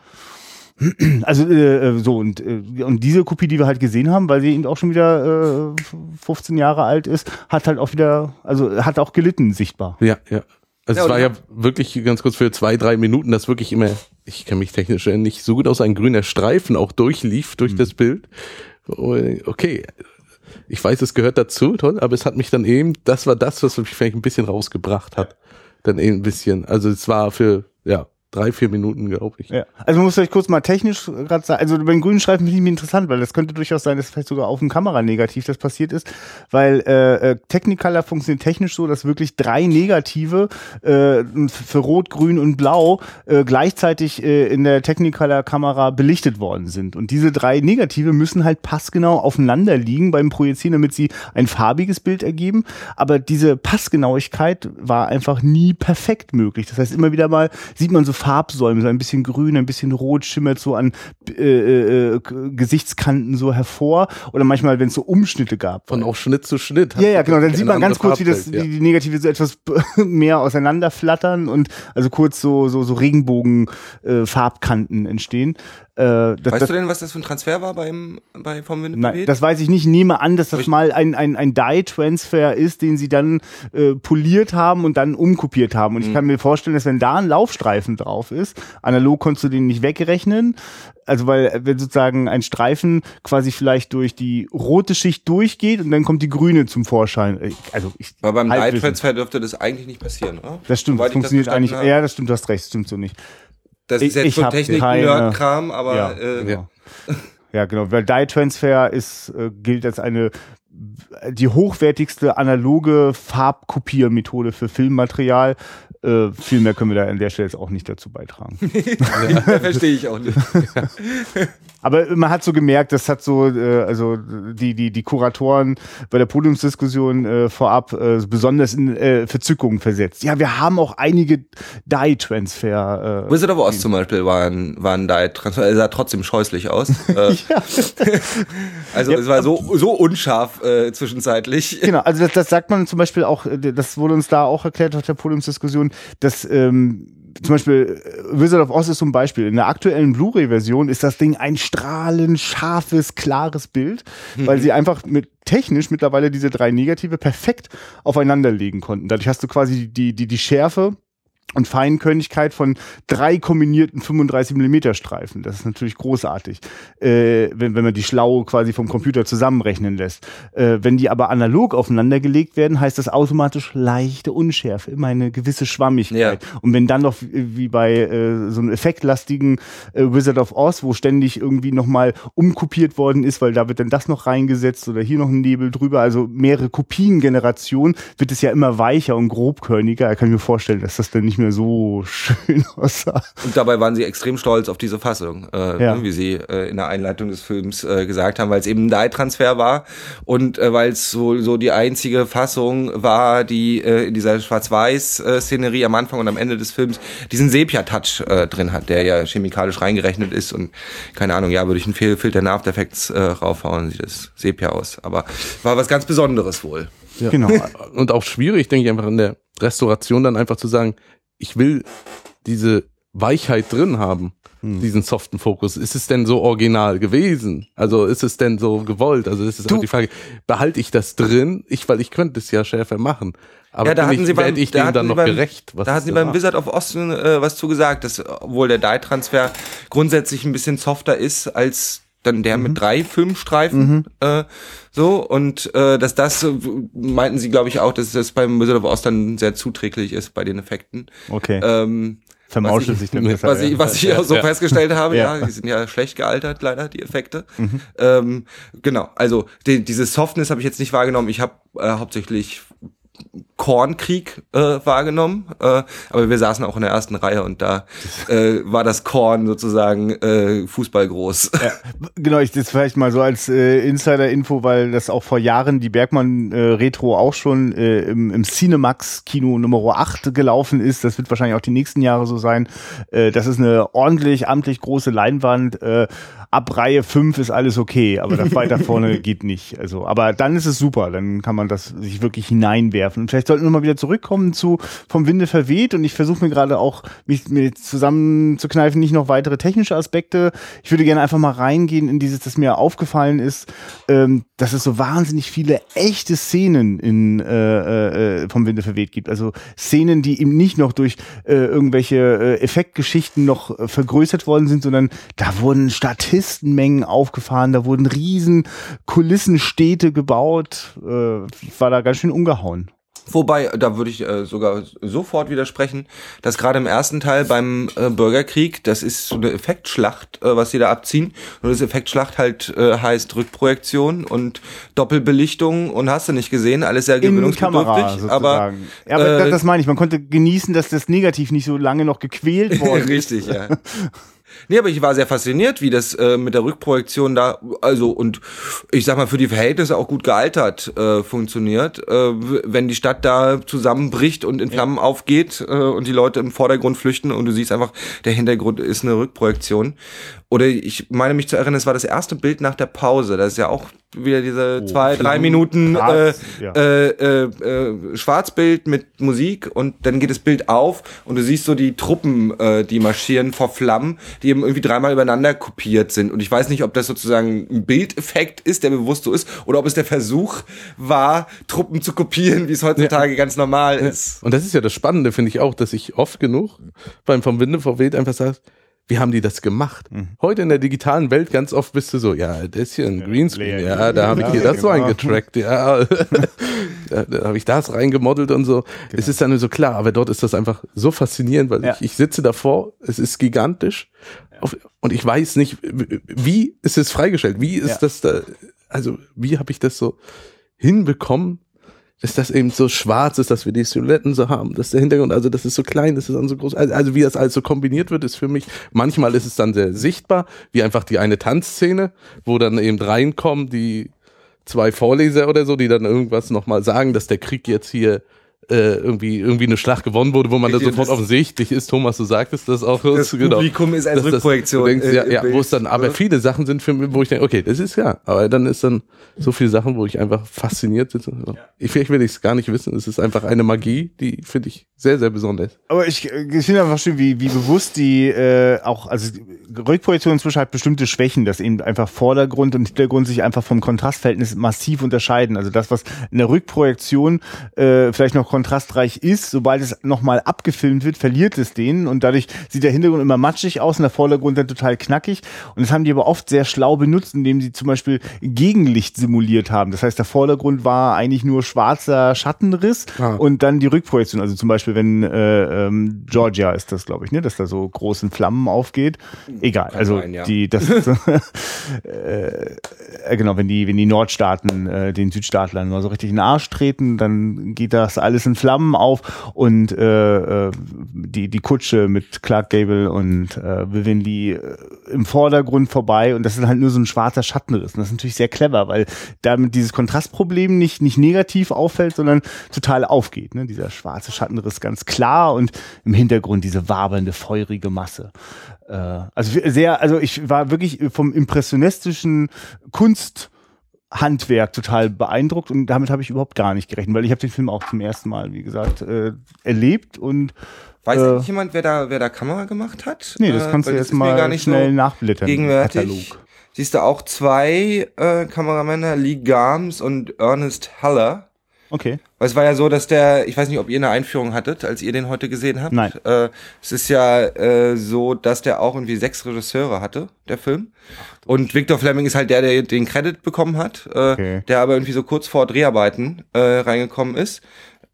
Also äh, so und, äh, und diese Kopie, die wir halt gesehen haben, weil sie eben auch schon wieder äh, 15 Jahre alt ist, hat halt auch wieder, also hat auch gelitten sichtbar. Ja, ja. Also Ja, es war ja wirklich ganz kurz für zwei, drei Minuten, dass wirklich immer, ich kenne mich technisch nicht so gut aus, ein grüner Streifen auch durchlief durch das Bild. Okay, ich weiß, es gehört dazu, toll, aber es hat mich dann eben, das war das, was mich vielleicht ein bisschen rausgebracht hat. Dann eben ein bisschen, also es war für, ja, drei, vier Minuten, glaube ich. Ja. Also man muss vielleicht kurz mal technisch gerade sagen, also bei den grünen Streifen finde ich interessant, weil das könnte durchaus sein, dass vielleicht sogar auf dem Kameranegativ das passiert ist, weil äh, äh, Technicolor funktioniert technisch so, dass wirklich drei Negative äh, für Rot, Grün und Blau äh, gleichzeitig äh, in der Technicolor-Kamera belichtet worden sind. Und diese drei Negative müssen halt passgenau aufeinander liegen beim Projizieren, damit sie ein farbiges Bild ergeben. Aber diese Passgenauigkeit war einfach nie perfekt möglich. Das heißt, immer wieder mal sieht man so Farbsäume, so ein bisschen grün, ein bisschen rot, schimmert so an äh, äh, K- Gesichtskanten so hervor. Oder manchmal, wenn es so Umschnitte gab. Von auch Schnitt zu Schnitt. Ja, ja, genau. Dann sieht man ganz kurz, wie das, wie die Negative so etwas mehr auseinander flattern und also kurz so so so Regenbogen äh, entstehen. Äh, das, Weißt das, du denn, was das für ein Transfer war beim, bei vom Winde Nein, das weiß ich nicht. Ich nehme an, dass das Ich- mal ein, ein, ein Dye-Transfer ist, den sie dann äh, poliert haben und dann umkopiert haben. Mhm. Und ich kann mir vorstellen, dass wenn da ein Laufstreifen drauf ist, analog konntest du den nicht wegrechnen. Also weil äh, wenn sozusagen ein Streifen quasi vielleicht durch die rote Schicht durchgeht und dann kommt die grüne zum Vorschein. Äh, Also ich, Aber beim. Light-Transfer dürfte das eigentlich nicht passieren, oder? Das stimmt, Soweit das funktioniert verstanden eigentlich. habe. Ja, das stimmt, du hast recht, das stimmt so nicht. Das Ich- ist jetzt ich schon Technik-Nerd-Kram, aber Ja. äh, Ja. Ja, genau. Weil Dye Transfer ist, äh, gilt als eine die hochwertigste analoge Farbkopiermethode für Filmmaterial. Äh, viel mehr können wir da an der Stelle jetzt auch nicht dazu beitragen. verstehe ich auch nicht. Aber man hat so gemerkt, das hat so, äh, also die, die, die Kuratoren bei der Podiumsdiskussion äh, vorab äh, besonders in äh, Verzückung versetzt. Ja, wir haben auch einige Dye-Transfer. Äh, Wizard of Oz zum Beispiel war ein, war ein Diet-Transfer, er sah trotzdem scheußlich aus. Also Ja, es war so, so unscharf zwischenzeitlich. Genau, also das, das sagt man zum Beispiel auch, das wurde uns da auch erklärt auf der Podiumsdiskussion, dass ähm, zum Beispiel äh, Wizard of Oz ist so ein Beispiel. In der aktuellen Blu-ray-Version ist das Ding ein strahlend scharfes, klares Bild, weil sie einfach mit technisch mittlerweile diese drei Negative perfekt aufeinander legen konnten. Dadurch hast du quasi die, die, die Schärfe und Feinkörnigkeit von drei kombinierten 35 mm Streifen. Das ist natürlich großartig, äh, wenn, wenn man die schlau quasi vom Computer zusammenrechnen lässt. Äh, wenn die aber analog aufeinander gelegt werden, heißt das automatisch leichte Unschärfe, immer eine gewisse Schwammigkeit. Ja. Und wenn dann noch wie bei äh, so einem effektlastigen äh, Wizard of Oz, wo ständig irgendwie nochmal umkopiert worden ist, weil da wird dann das noch reingesetzt oder hier noch ein Nebel drüber, also mehrere Kopiengenerationen, wird es ja immer weicher und grobkörniger. Da kann ich mir vorstellen, dass das dann nicht mehr so schön aussah. Und dabei waren sie extrem stolz auf diese Fassung, äh, ja. Ne, wie sie äh, in der Einleitung des Films äh, gesagt haben, weil es eben ein Dye-Transfer war und äh, weil es so, so die einzige Fassung war, die äh, in dieser Schwarz-Weiß-Szenerie am Anfang und am Ende des Films diesen Sepia-Touch äh, drin hat, der ja chemikalisch reingerechnet ist und keine Ahnung, ja, würde ich einen Filter in After Effects äh, raufhauen, sieht das Sepia aus. Aber war was ganz Besonderes wohl. Ja. Genau. Und auch schwierig, denke ich, einfach in der Restauration dann einfach zu sagen, ich will diese Weichheit drin haben, hm. diesen soften Fokus. Ist es denn so original gewesen? Also ist es denn so gewollt? Also das ist du, die Frage, behalte ich das drin? Ich, weil ich könnte es ja schärfer machen. Aber ja, da hatten ich, sie beim, ich da dem dann noch beim, gerecht. da hatten sie beim Wizard of Osten äh, was zu gesagt, dass obwohl der Dye-Transfer grundsätzlich ein bisschen softer ist als dann der mhm. mit drei Filmstreifen mhm. äh, so und äh, dass das meinten sie glaube ich auch dass das beim Wizard of Oz dann sehr zuträglich ist bei den Effekten okay ähm, vermauschelt sich dann besser, was ich was ich auch so ja. festgestellt habe ja. ja die sind ja schlecht gealtert leider die Effekte mhm. ähm, genau also die, diese Softness habe ich jetzt nicht wahrgenommen ich habe äh, hauptsächlich Kornkrieg äh, wahrgenommen, äh, aber wir saßen auch in der ersten Reihe und da äh, war das Korn sozusagen äh, Fußball groß. Ja, genau, ich das vielleicht mal so als äh, Insider-Info, weil das auch vor Jahren die Bergmann äh, Retro auch schon äh, im, im Cinemax Kino Nummer 8 gelaufen ist. Das wird wahrscheinlich auch die nächsten Jahre so sein. Äh, das ist eine ordentlich, amtlich große Leinwand. Äh, ab Reihe 5 ist alles okay, aber das weiter vorne geht nicht. Also, aber dann ist es super, dann kann man das sich wirklich hineinwerfen. Und vielleicht sollten wir mal wieder zurückkommen zu vom Winde verweht und ich versuche mir gerade auch mich mir zusammenzukneifen, nicht noch weitere technische Aspekte. Ich würde gerne einfach mal reingehen in dieses, das mir aufgefallen ist, ähm, dass es so wahnsinnig viele echte Szenen in äh, äh, vom Winde verweht gibt. Also Szenen, die eben nicht noch durch äh, irgendwelche äh, Effektgeschichten noch äh, vergrößert worden sind, sondern da wurden Statisten Touristenmengen aufgefahren, da wurden riesen Kulissenstädte gebaut. Äh, war da ganz schön umgehauen. Wobei, da würde ich äh, sogar sofort widersprechen, dass gerade im ersten Teil beim äh, Bürgerkrieg, das ist so eine Effektschlacht, äh, was sie da abziehen. Und das Effektschlacht halt äh, heißt Rückprojektion und Doppelbelichtung und hast du nicht gesehen, alles sehr gewöhnungsbedürftig. Aber, ja, aber äh, das meine ich, man konnte genießen, dass das Negativ nicht so lange noch gequält worden Richtig, ja. Nee, aber ich war sehr fasziniert, wie das äh, mit der Rückprojektion da, also und ich sag mal, für die Verhältnisse auch gut gealtert äh, funktioniert. Äh, wenn die Stadt da zusammenbricht und in Flammen ja. aufgeht äh, und die Leute im Vordergrund flüchten und du siehst einfach, der Hintergrund ist eine Rückprojektion. Oder ich meine mich zu erinnern, es war das erste Bild nach der Pause. Das ist ja auch wieder diese oh, zwei, drei Minuten äh, ja. äh, äh, äh, Schwarzbild mit Musik und dann geht das Bild auf und du siehst so die Truppen, äh, die marschieren vor Flammen, die eben irgendwie dreimal übereinander kopiert sind. Und ich weiß nicht, ob das sozusagen ein Bildeffekt ist, der bewusst so ist, oder ob es der Versuch war, Truppen zu kopieren, wie es heutzutage ja. ganz normal ist. Und das ist ja das Spannende, finde ich auch, dass ich oft genug beim Vom Winde verweht einfach sage, wie haben die das gemacht? Mhm. Heute in der digitalen Welt ganz oft bist du so, ja, das ist hier ein Greenscreen, ja, da habe ich hier das so genau. eingetrackt, ja, da, da habe ich das reingemodelt und so. Genau. Es ist dann so klar, aber dort ist das einfach so faszinierend, weil ja. ich, ich sitze davor, es ist gigantisch ja. und ich weiß nicht, wie ist es freigestellt? Wie ist das da, also wie habe ich das so hinbekommen, dass das eben so schwarz ist, dass wir die Silhouetten so haben, dass der Hintergrund, also das ist so klein, das ist dann so groß, also, also wie das alles so kombiniert wird, ist für mich, manchmal ist es dann sehr sichtbar, wie einfach die eine Tanzszene, wo dann eben reinkommen die zwei Vorleser oder so, die dann irgendwas nochmal sagen, dass der Krieg jetzt hier äh, irgendwie irgendwie eine Schlacht gewonnen wurde, wo man da sofort offensichtlich ist. Thomas, du sagtest das auch. Das genau, Publikum ist als Rückprojektion. Denkst, äh, ja, ja, wo es dann, aber viele Sachen sind für mich, wo ich denke, okay, das ist ja, aber dann ist dann so viele Sachen, wo ich einfach fasziniert bin. Ich, vielleicht will ich es gar nicht wissen. Es ist einfach eine Magie, die finde ich sehr, sehr besonders. Aber ich, ich finde einfach schön, wie, wie bewusst die äh, auch, also Rückprojektion inzwischen hat bestimmte Schwächen, dass eben einfach Vordergrund und Hintergrund sich einfach vom Kontrastverhältnis massiv unterscheiden. Also das, was in der Rückprojektion äh, vielleicht noch kontrastreich ist, sobald es nochmal abgefilmt wird, verliert es den und dadurch sieht der Hintergrund immer matschig aus und der Vordergrund dann total knackig. Und das haben die aber oft sehr schlau benutzt, indem sie zum Beispiel Gegenlicht simuliert haben. Das heißt, der Vordergrund war eigentlich nur schwarzer Schattenriss Ah. und dann die Rückprojektion. Also zum Beispiel, wenn äh, ähm, Georgia ist das, glaube ich, ne, dass da so großen Flammen aufgeht. Egal. Kann also sein, ja. die, das äh, äh, genau, wenn die, wenn die Nordstaaten äh, den Südstaatlern nur so richtig in den Arsch treten, dann geht das alles in Flammen auf und äh, äh, die, die Kutsche mit Clark Gable und äh, Vivian Lee äh, im Vordergrund vorbei und das ist halt nur so ein schwarzer Schattenriss. Und das ist natürlich sehr clever, weil damit dieses Kontrastproblem nicht, nicht negativ auffällt, sondern total aufgeht. Ne? Dieser schwarze Schattenriss ganz klar und im Hintergrund diese wabernde, feurige Masse. Äh, also sehr, also ich war wirklich vom impressionistischen Kunsthandwerk total beeindruckt und damit habe ich überhaupt gar nicht gerechnet, weil ich habe den Film auch zum ersten Mal, wie gesagt, äh, erlebt und Weiß Äh, jemand, wer da, wer da Kamera gemacht hat? nee, das Äh, kannst du weil jetzt mal schnell so nachblättern. gegenwärtig. Katalog. Siehst du auch zwei äh, Kameramänner, Lee Garms und Ernest Haller. Okay. Weil es war ja so, dass der, ich weiß nicht, ob ihr eine Einführung hattet, als ihr den heute gesehen habt. Nein. Äh, es ist ja äh, so, dass der auch irgendwie sechs Regisseure hatte, der Film. Und Victor Fleming ist halt der, der den Credit bekommen hat, äh, Okay. der aber irgendwie so kurz vor Dreharbeiten äh, reingekommen ist.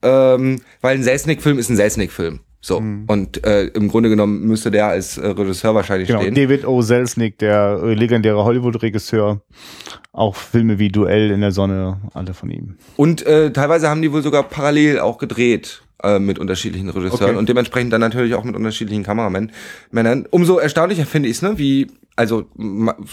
Ähm, weil ein Selznick-Film ist ein Selznick-Film. So. Und äh, im Grunde genommen müsste der als äh, Regisseur wahrscheinlich Genau, stehen. David O. Selznick, der äh, legendäre Hollywood-Regisseur. Auch Filme wie Duell in der Sonne, alle von ihm. Und äh, teilweise haben die wohl sogar parallel auch gedreht äh, mit unterschiedlichen Regisseuren Okay. und dementsprechend dann natürlich auch mit unterschiedlichen Kameramännern. Umso erstaunlicher finde ich es, ne, wie also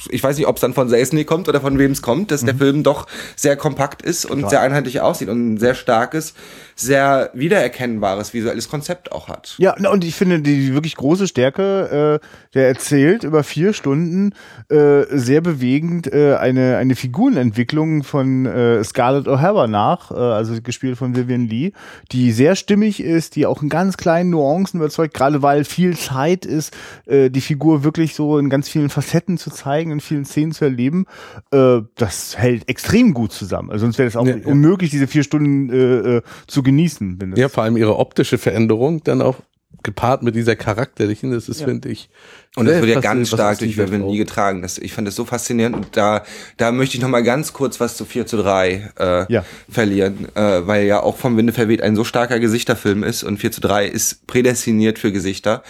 ich weiß nicht, ob es dann von Selznick kommt oder von wem es kommt, dass der Film doch sehr kompakt ist und Total. sehr einheitlich aussieht und ein sehr starkes, sehr wiedererkennbares visuelles Konzept auch hat. Ja, und ich finde die wirklich große Stärke, äh, der erzählt über vier Stunden äh, sehr bewegend äh, eine, eine Figurenentwicklung von äh, Scarlett O'Hara nach, äh, also gespielt von Vivian Lee, die sehr stimmig ist, die auch in ganz kleinen Nuancen überzeugt, gerade weil viel Zeit ist, äh, die Figur wirklich so in ganz vielen Facetten zu zeigen, in vielen Szenen zu erleben. Äh, das hält extrem gut zusammen. Also sonst wäre es auch Ja, ja. unmöglich, diese vier Stunden äh, äh, zu genießen. Wenn das Ja, vor allem ihre optische Veränderung dann auch gepaart mit dieser charakterlichen, das ist, finde ich. Und das wird ja ganz stark durch Frau- Lee getragen. Das, ich fand das so faszinierend. Und da, da möchte ich noch mal ganz kurz was zu 4 zu 3 äh, Ja. verlieren, äh, weil ja auch vom Winde verweht ein so starker Gesichterfilm ist und 4 zu 3 ist prädestiniert für Gesichter.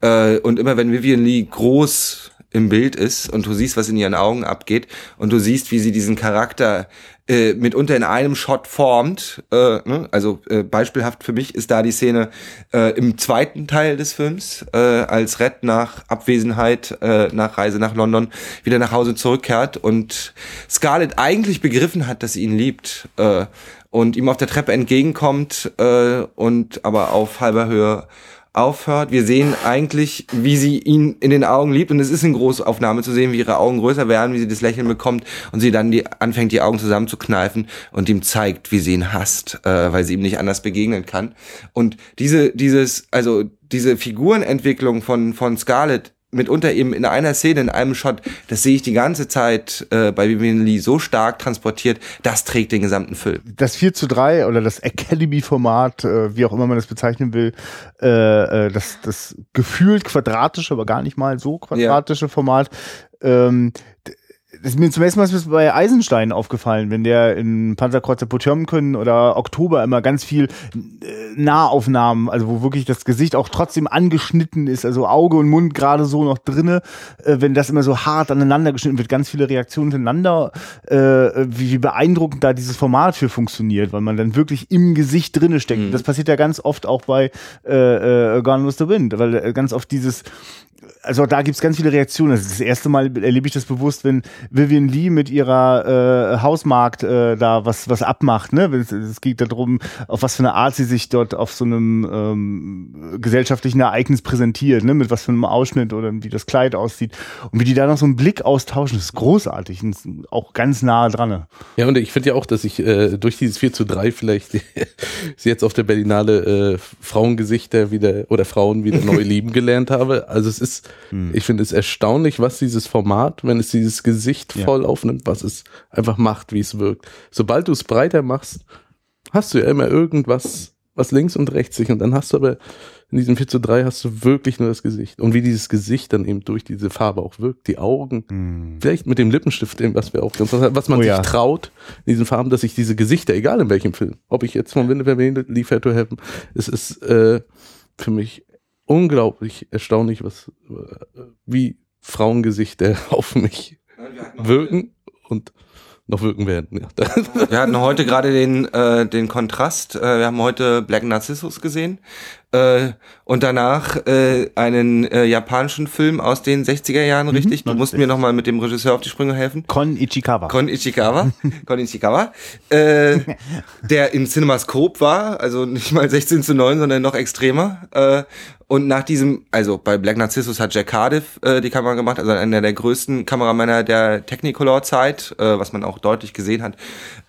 Äh, und immer wenn Vivian Lee groß im Bild ist und du siehst, was in ihren Augen abgeht und du siehst, wie sie diesen Charakter äh, mitunter in einem Shot formt. Äh, ne? Also äh, beispielhaft für mich ist da die Szene äh, im zweiten Teil des Films, äh, als Red nach Abwesenheit, äh, nach Reise nach London wieder nach Hause zurückkehrt und Scarlett eigentlich begriffen hat, dass sie ihn liebt äh, und ihm auf der Treppe entgegenkommt äh, und aber auf halber Höhe aufhört. Wir sehen eigentlich, wie sie ihn in den Augen liebt und es ist in Großaufnahme zu sehen, wie ihre Augen größer werden, wie sie das Lächeln bekommt und sie dann die, anfängt, die Augen zusammenzukneifen und ihm zeigt, wie sie ihn hasst, äh, weil sie ihm nicht anders begegnen kann. Und diese, dieses, also diese Figurenentwicklung von, von Scarlett mitunter eben in einer Szene, in einem Shot, das sehe ich die ganze Zeit äh, bei Vivian Lee so stark transportiert, das trägt den gesamten Film. das 4 zu 3 oder das Academy-Format, äh, wie auch immer man das bezeichnen will, äh, äh, das, das gefühlt quadratische, aber gar nicht mal so quadratische Format, ähm, das ist mir zum ersten Mal ist bei Eisenstein aufgefallen, wenn der in Panzerkreuzer Potemkin oder Oktober immer ganz viel äh, Nahaufnahmen, also wo wirklich das Gesicht auch trotzdem angeschnitten ist, also Auge und Mund gerade so noch drinne, äh, wenn das immer so hart aneinander geschnitten wird, ganz viele Reaktionen hintereinander, äh, wie, wie beeindruckend da dieses Format für funktioniert, weil man dann wirklich im Gesicht drinne steckt. Das passiert ja ganz oft auch bei äh, äh, Gone with the Wind, weil ganz oft dieses also da gibt's ganz viele Reaktionen. Das, ist das erste Mal erlebe ich das bewusst, wenn Vivian Lee mit ihrer äh, Hausmarkt äh, da was was abmacht. Ne, es, es geht darum, auf was für eine Art sie sich dort auf so einem ähm, gesellschaftlichen Ereignis präsentiert, ne, mit was für einem Ausschnitt oder wie das Kleid aussieht und wie die da noch so einen Blick austauschen. Das ist großartig und ist auch ganz nah dran. Ne? Ja, und ich finde ja auch, dass ich äh, durch dieses 4 zu 3 vielleicht sie jetzt auf der Berlinale äh, Frauengesichter wieder oder Frauen wieder neu lieben gelernt habe. Also es ist, hm. ich finde es erstaunlich, was dieses Format, wenn es dieses Gesicht ja. voll aufnimmt, was es einfach macht, wie es wirkt. Sobald du es breiter machst, hast du ja immer irgendwas, was links und rechts sich und dann hast du aber in diesem 4 zu 3 hast du wirklich nur das Gesicht. Und wie dieses Gesicht dann eben durch diese Farbe auch wirkt, die Augen, hm. vielleicht mit dem Lippenstift, was wir auch, was man oh, sich ja. traut, in diesen Farben, dass sich diese Gesichter, egal in welchem Film, ob ich jetzt von Winde verwende, Liefer to Heaven, es ist äh, für mich unglaublich erstaunlich, was, äh, wie Frauengesichter auf mich wirken und noch wirken werden. Ja. Wir hatten heute gerade den, äh, den Kontrast. Äh, wir haben heute Black Narcissus gesehen äh, und danach äh, einen äh, japanischen Film aus den 60er Jahren, mhm, richtig? Du musst mir nochmal mit dem Regisseur auf die Sprünge helfen. Kon Ichikawa. Kon Ichikawa. Kon Ichikawa. Äh, der im Cinemascope war, also nicht mal 16 zu 9, sondern noch extremer. Äh, und nach diesem, also bei Black Narcissus hat Jack Cardiff äh, die Kamera gemacht, also einer der größten Kameramänner der Technicolor-Zeit, äh, was man auch deutlich gesehen hat,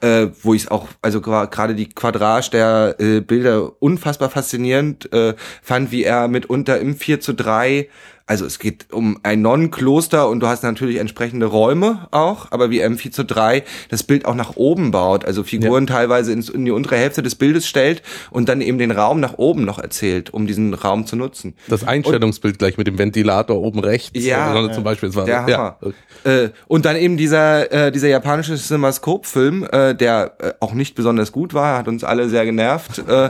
äh, wo ich auch, also gerade die Quadrage der äh, Bilder unfassbar faszinierend äh, fand, wie er mitunter im 4 zu 3 also es geht um ein Nonnenkloster und du hast natürlich entsprechende Räume auch, aber wie M4 zu 3 das Bild auch nach oben baut, also Figuren ja. teilweise ins, in die untere Hälfte des Bildes stellt und dann eben den Raum nach oben noch erzählt, um diesen Raum zu nutzen. Das Einstellungsbild und, gleich mit dem Ventilator oben rechts, ja, also zum Beispiel. War, der Hammer. Ja. Äh, und dann eben dieser, äh, dieser japanische Cinemascope-Film, äh, der äh, auch nicht besonders gut war, hat uns alle sehr genervt. äh,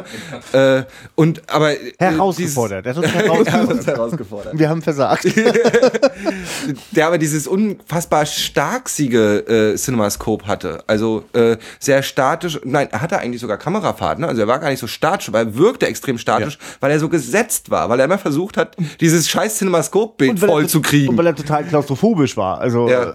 äh, und aber äh, herausgefordert. Dieses, er hat uns herausgefordert. Wir haben versagt. der aber dieses unfassbar starksiege äh, Cinemascope hatte. Also äh, sehr statisch. Nein, er hatte eigentlich sogar Kamerafahrten. Ne? Also er war gar nicht so statisch, aber er wirkte extrem statisch, ja. weil er so gesetzt war, weil er immer versucht hat, dieses scheiß Cinemascope-Bild voll zu kriegen. Und weil er total klaustrophobisch war. Also ja. äh,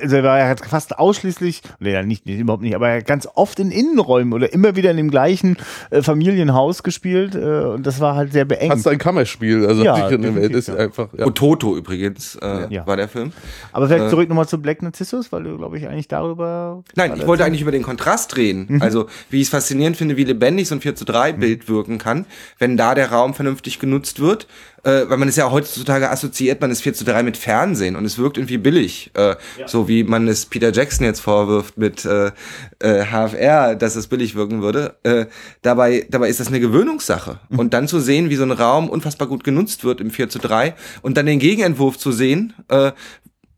also er war fast ausschließlich, nee, nicht, nicht, überhaupt nicht, aber ganz oft in Innenräumen oder immer wieder in dem gleichen äh, Familienhaus gespielt äh, und das war halt sehr beengt. Hast ein Kammerspiel, also ja, die Welt ist ja. einfach. Ja. Ototo übrigens äh, ja. war der Film. Aber vielleicht äh, zurück nochmal zu Black Narcissus, weil du, glaube ich, eigentlich darüber. Nein, ich wollte eigentlich über den Kontrast reden. Mhm. Also, wie ich es faszinierend finde, wie lebendig so ein 4 zu 3 Bild mhm. wirken kann, wenn da der Raum vernünftig genutzt wird äh, weil man ist ja heutzutage assoziiert, man ist 4 zu 3 mit Fernsehen und es wirkt irgendwie billig. Äh, ja. So wie man es Peter Jackson jetzt vorwirft mit äh, äh, HFR, dass es billig wirken würde. Äh, dabei, dabei ist das eine Gewöhnungssache. Mhm. Und dann zu sehen, wie so ein Raum unfassbar gut genutzt wird im 4 zu 3 und dann den Gegenentwurf zu sehen, äh,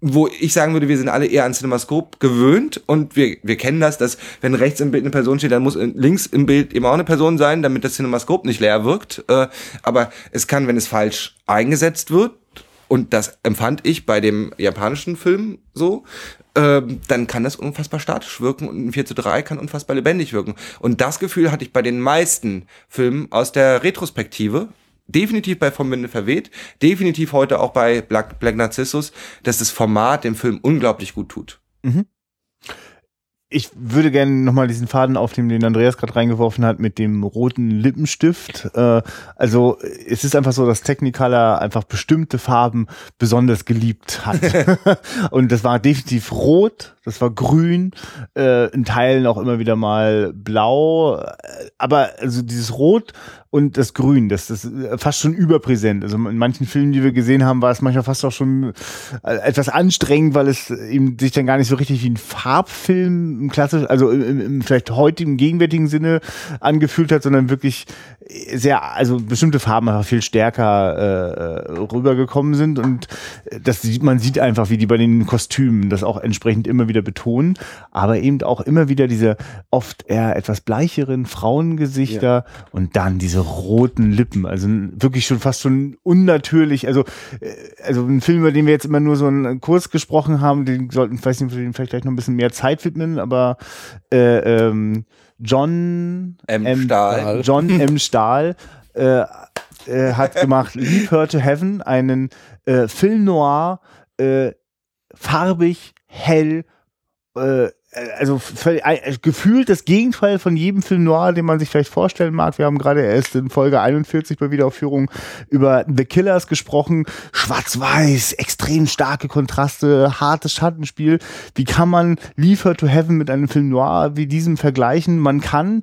wo ich sagen würde, wir sind alle eher an Cinemascope gewöhnt und wir, wir kennen das, dass wenn rechts im Bild eine Person steht, dann muss links im Bild eben auch eine Person sein, damit das Cinemascope nicht leer wirkt. Äh, aber es kann, wenn es falsch eingesetzt wird, und das empfand ich bei dem japanischen Film so, äh, dann kann das unfassbar statisch wirken und ein 4 zu 3 kann unfassbar lebendig wirken. Und das Gefühl hatte ich bei den meisten Filmen aus der Retrospektive, definitiv bei Vom Winde verweht, definitiv heute auch bei Black, Black Narcissus, dass das Format dem Film unglaublich gut tut. Mhm ich würde gerne nochmal diesen Faden aufnehmen, den Andreas gerade reingeworfen hat mit dem roten Lippenstift. Äh, also es ist einfach so, dass Technicolor einfach bestimmte Farben besonders geliebt hat. und das war definitiv rot, das war grün, äh, in Teilen auch immer wieder mal blau. Aber also dieses Rot und das Grün, das, das ist fast schon überpräsent. Also in manchen Filmen, die wir gesehen haben, war es manchmal fast auch schon äh, etwas anstrengend, weil es eben sich dann gar nicht so richtig wie ein Farbfilm im klassisch, also im, im vielleicht heutigen, gegenwärtigen Sinne angefühlt hat, sondern wirklich sehr, also bestimmte Farben einfach viel stärker äh, rübergekommen sind und das sieht, man sieht einfach, wie die bei den Kostümen das auch entsprechend immer wieder betonen, aber eben auch immer wieder diese oft eher etwas bleicheren Frauengesichter ja. und dann diese roten Lippen, also wirklich schon fast schon unnatürlich, also äh, also ein Film, über den wir jetzt immer nur so einen Kurs gesprochen haben, den sollten, ich weiß nicht, vielleicht gleich noch ein bisschen mehr Zeit widmen, aber äh, ähm, John M. M. Stahl. John M. Stahl äh, äh, hat gemacht Leave Her to Heaven, einen äh, Film noir, äh, farbig, hell, äh, also völlig- äh, gefühlt das Gegenteil von jedem Film Noir, den man sich vielleicht vorstellen mag. Wir haben gerade erst in Folge 41 bei Wiederaufführung über The Killers gesprochen. Schwarz-Weiß, extrem starke Kontraste, hartes Schattenspiel. Wie kann man Liefer to Heaven mit einem Film Noir wie diesem vergleichen? Man kann,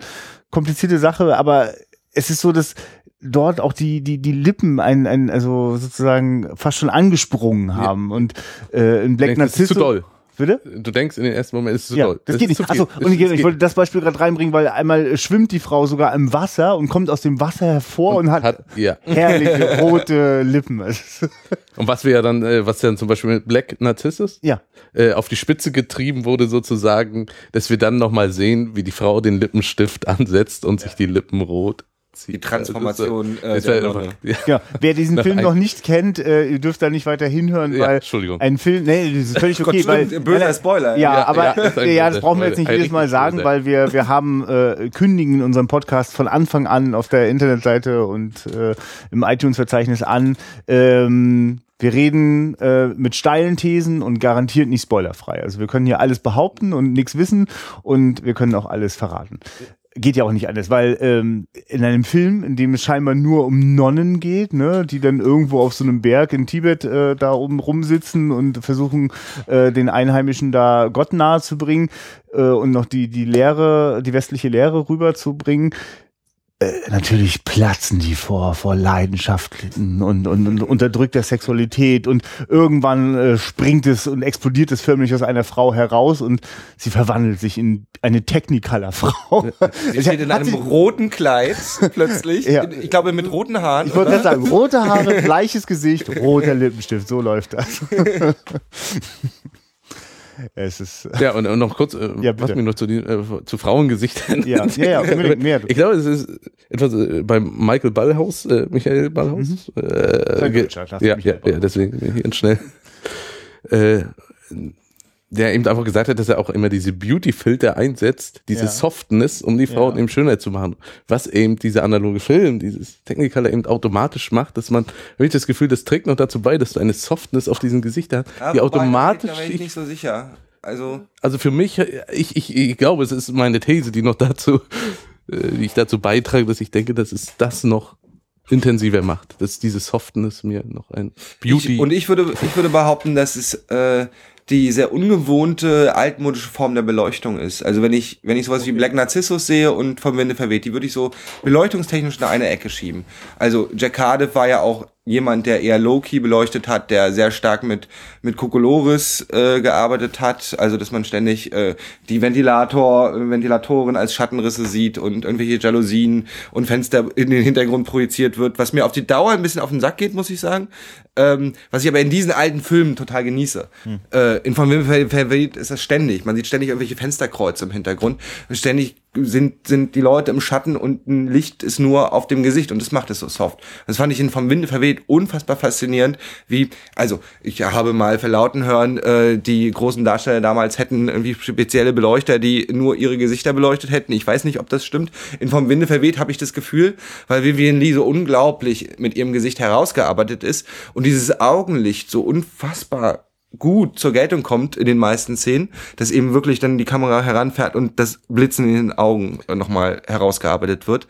komplizierte Sache, aber es ist so, dass dort auch die die die Lippen ein, ein also sozusagen fast schon angesprungen haben und äh, in Black Narciso zu doll. Bitte? Du denkst in den ersten Moment, es ist zu Ja, doll. das Es geht nicht. Achso, Es- und ich, es ich wollte das Beispiel gerade reinbringen, weil einmal schwimmt die Frau sogar im Wasser und kommt aus dem Wasser hervor und, hat, hat, ja. herrliche rote Lippen. Es Und was wir ja dann, äh, was dann zum Beispiel mit Black Narcissus ja, äh, auf die Spitze getrieben wurde, sozusagen, dass wir dann nochmal sehen, wie die Frau den Lippenstift ansetzt und sich die Lippen rot zieht. Die Transformation, das, äh, äh, der das ja. ja. Wer diesen Film noch nicht kennt, äh, ihr dürft da nicht weiter hinhören, Ja, weil Entschuldigung. ein Film, nee, das ist völlig okay, Gott, weil böser Spoiler. Ja, Ja, aber ja, ist das brauchen wir jetzt nicht jedes Mal sagen, weil wir wir haben äh, kündigen in unserem Podcast von Anfang an auf der Internetseite und äh, im iTunes-Verzeichnis an. Ähm, wir reden äh, mit steilen Thesen und garantiert nicht spoilerfrei. Also wir können hier alles behaupten und nichts wissen und wir können auch alles verraten. Geht ja auch nicht anders, weil ähm, in einem Film, in dem es scheinbar nur um Nonnen geht, ne, die dann irgendwo auf so einem Berg in Tibet äh, da oben rumsitzen und versuchen, äh, den Einheimischen da Gott nahe zu bringen äh, und noch die die Lehre, die westliche Lehre rüberzubringen. Äh, natürlich platzen die vor vor Leidenschaften und, und, und unterdrückter Sexualität und irgendwann äh, springt es und explodiert es förmlich aus einer Frau heraus und sie verwandelt sich in eine Technicolor-Frau. Sie steht in Hat einem roten Kleid plötzlich. Ja. Ich glaube mit roten Haaren. Ich wollte gerade sagen, rote Haare, bleiches Gesicht, roter Lippenstift, so läuft das. Es ist, Ja, und, und noch kurz, äh, Ja, was mir noch zu, äh, zu Frauengesichtern. ja, ja, ja, unbedingt mehr. Ich glaube, es ist etwas äh, beim Michael Ballhaus, äh, Michael Ballhaus. Mhm. Äh, ja, ja, ja, deswegen ganz schnell. Äh, der eben einfach gesagt hat, dass er auch immer diese Beauty-Filter einsetzt, diese Ja. Softness, um die Frauen Ja. eben schöner zu machen. Was eben dieser analoge Film, dieses Technicolor eben automatisch macht, dass man, habe ich das Gefühl, das trägt noch dazu bei, dass du eine Softness auf diesen Gesichtern hast, Ja, die automatisch Da bin ich nicht so sicher. Also also für mich, ich, ich, ich glaube, es ist meine These, die noch dazu, äh, die ich dazu beitrage, dass ich denke, dass es das noch intensiver macht, dass diese Softness mir noch ein Beauty. Ich, und ich würde, ich würde behaupten, dass es äh, die sehr ungewohnte altmodische Form der Beleuchtung ist. Also wenn ich, wenn ich sowas wie Black Narcissus sehe und vom Winde verweht, die würde ich so beleuchtungstechnisch in eine Ecke schieben. Also Jack Cardiff war ja auch jemand, der eher low-key beleuchtet hat, der sehr stark mit mit Kokolores äh, gearbeitet hat, also dass man ständig äh, die Ventilator Ventilatoren als Schattenrisse sieht und irgendwelche Jalousien und Fenster in den Hintergrund projiziert wird, was mir auf die Dauer ein bisschen auf den Sack geht, muss ich sagen. Ähm, was ich aber in diesen alten Filmen total genieße. Äh, in Von Wim Verweht ist das ständig. Man sieht ständig irgendwelche Fensterkreuze im Hintergrund. Ständig sind, sind die Leute im Schatten und ein Licht ist nur auf dem Gesicht und das macht es so soft. Das fand ich in Vom Winde verweht unfassbar faszinierend, wie, also ich habe mal verlauten hören, äh, die großen Darsteller damals hätten irgendwie spezielle Beleuchter, die nur ihre Gesichter beleuchtet hätten. Ich weiß nicht, ob das stimmt. In Vom Winde verweht habe ich das Gefühl, weil Vivian Lee so unglaublich mit ihrem Gesicht herausgearbeitet ist und dieses Augenlicht so unfassbar gut zur Geltung kommt in den meisten Szenen, dass eben wirklich dann die Kamera heranfährt und das Blitzen in den Augen nochmal herausgearbeitet wird.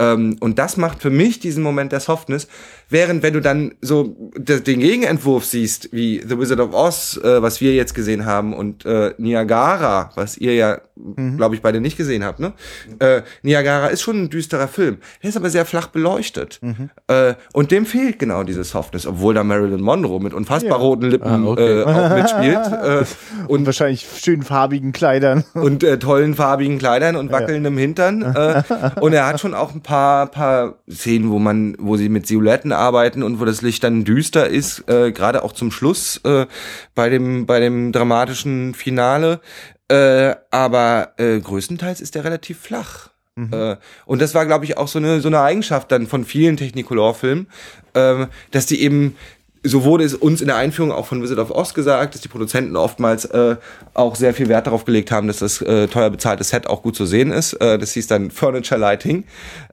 Ähm, und das macht für mich diesen Moment der Softness. Während wenn du dann so de- den Gegenentwurf siehst, wie The Wizard of Oz, äh, was wir jetzt gesehen haben, und äh, Niagara, was ihr ja, glaube ich, beide nicht gesehen habt, ne? Äh, Niagara ist schon ein düsterer Film. Der ist aber sehr flach beleuchtet. Äh, und dem fehlt genau diese Softness, obwohl da Marilyn Monroe mit unfassbar Ja. roten Lippen Ah, okay. äh, auch mitspielt. Äh, Und wahrscheinlich schön farbigen Kleidern. und tollen farbigen Kleidern und wackelndem Hintern. Äh, und er hat schon auch ein paar, paar Szenen, wo man, wo sie mit Silhouetten arbeiten und wo das Licht dann düster ist, äh, gerade auch zum Schluss äh, bei dem bei dem dramatischen Finale. Äh, aber äh, größtenteils ist er relativ flach. Äh, und das war, glaube ich, auch so eine so eine Eigenschaft dann von vielen Technicolor-Filmen, ähm, dass die eben so wurde es uns in der Einführung auch von Wizard of Oz gesagt, dass die Produzenten oftmals äh, auch sehr viel Wert darauf gelegt haben, dass das äh, teuer bezahlte Set auch gut zu sehen ist. Äh, das hieß dann Furniture Lighting.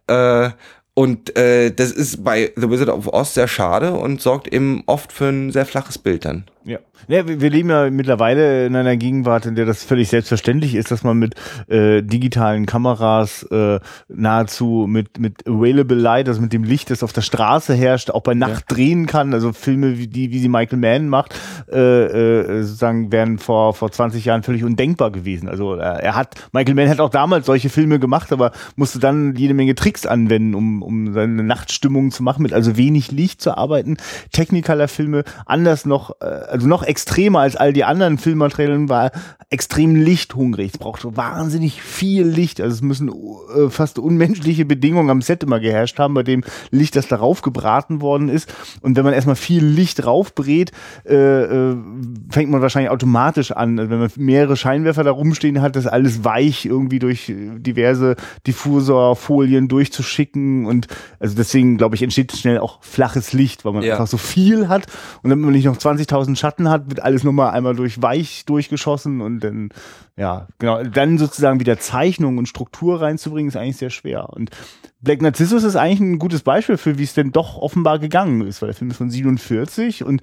Äh, und äh, das ist bei The Wizard of Oz sehr schade und sorgt eben oft für ein sehr flaches Bild dann. Ja. Ja wir, wir leben ja mittlerweile in einer Gegenwart, in der das völlig selbstverständlich ist, dass man mit äh, digitalen Kameras äh, nahezu mit, mit Available Light, also mit dem Licht, das auf der Straße herrscht, auch bei Nacht ja. drehen kann. Also Filme wie die, wie sie Michael Mann macht, äh, äh, sozusagen wären vor, vor 20 Jahren völlig undenkbar gewesen. Also äh, er hat, Michael Mann hat auch damals solche Filme gemacht, aber musste dann jede Menge Tricks anwenden, um, um seine Nachtstimmung zu machen, mit also wenig Licht zu arbeiten. Technicolor-Filme anders noch, äh, also noch extremer als all die anderen Filmmaterialien, war extrem lichthungrig. Es braucht so wahnsinnig viel Licht. Also es müssen äh, fast unmenschliche Bedingungen am Set immer geherrscht haben, bei dem Licht, das darauf gebraten worden ist. Und wenn man erstmal viel Licht raufbrät, äh, äh, fängt man wahrscheinlich automatisch an. Also wenn man mehrere Scheinwerfer da rumstehen hat, das alles weich irgendwie durch diverse Diffusorfolien durchzuschicken. Und also deswegen, glaube ich, entsteht schnell auch flaches Licht, weil man ja. einfach so viel hat. Und wenn man nicht noch 20.000 Schatten hat, wird alles nochmal einmal durch weich durchgeschossen und dann, ja, genau, dann sozusagen wieder Zeichnung und Struktur reinzubringen, ist eigentlich sehr schwer. Und Black Narcissus ist eigentlich ein gutes Beispiel für, wie es denn doch offenbar gegangen ist, weil der Film ist von 47 und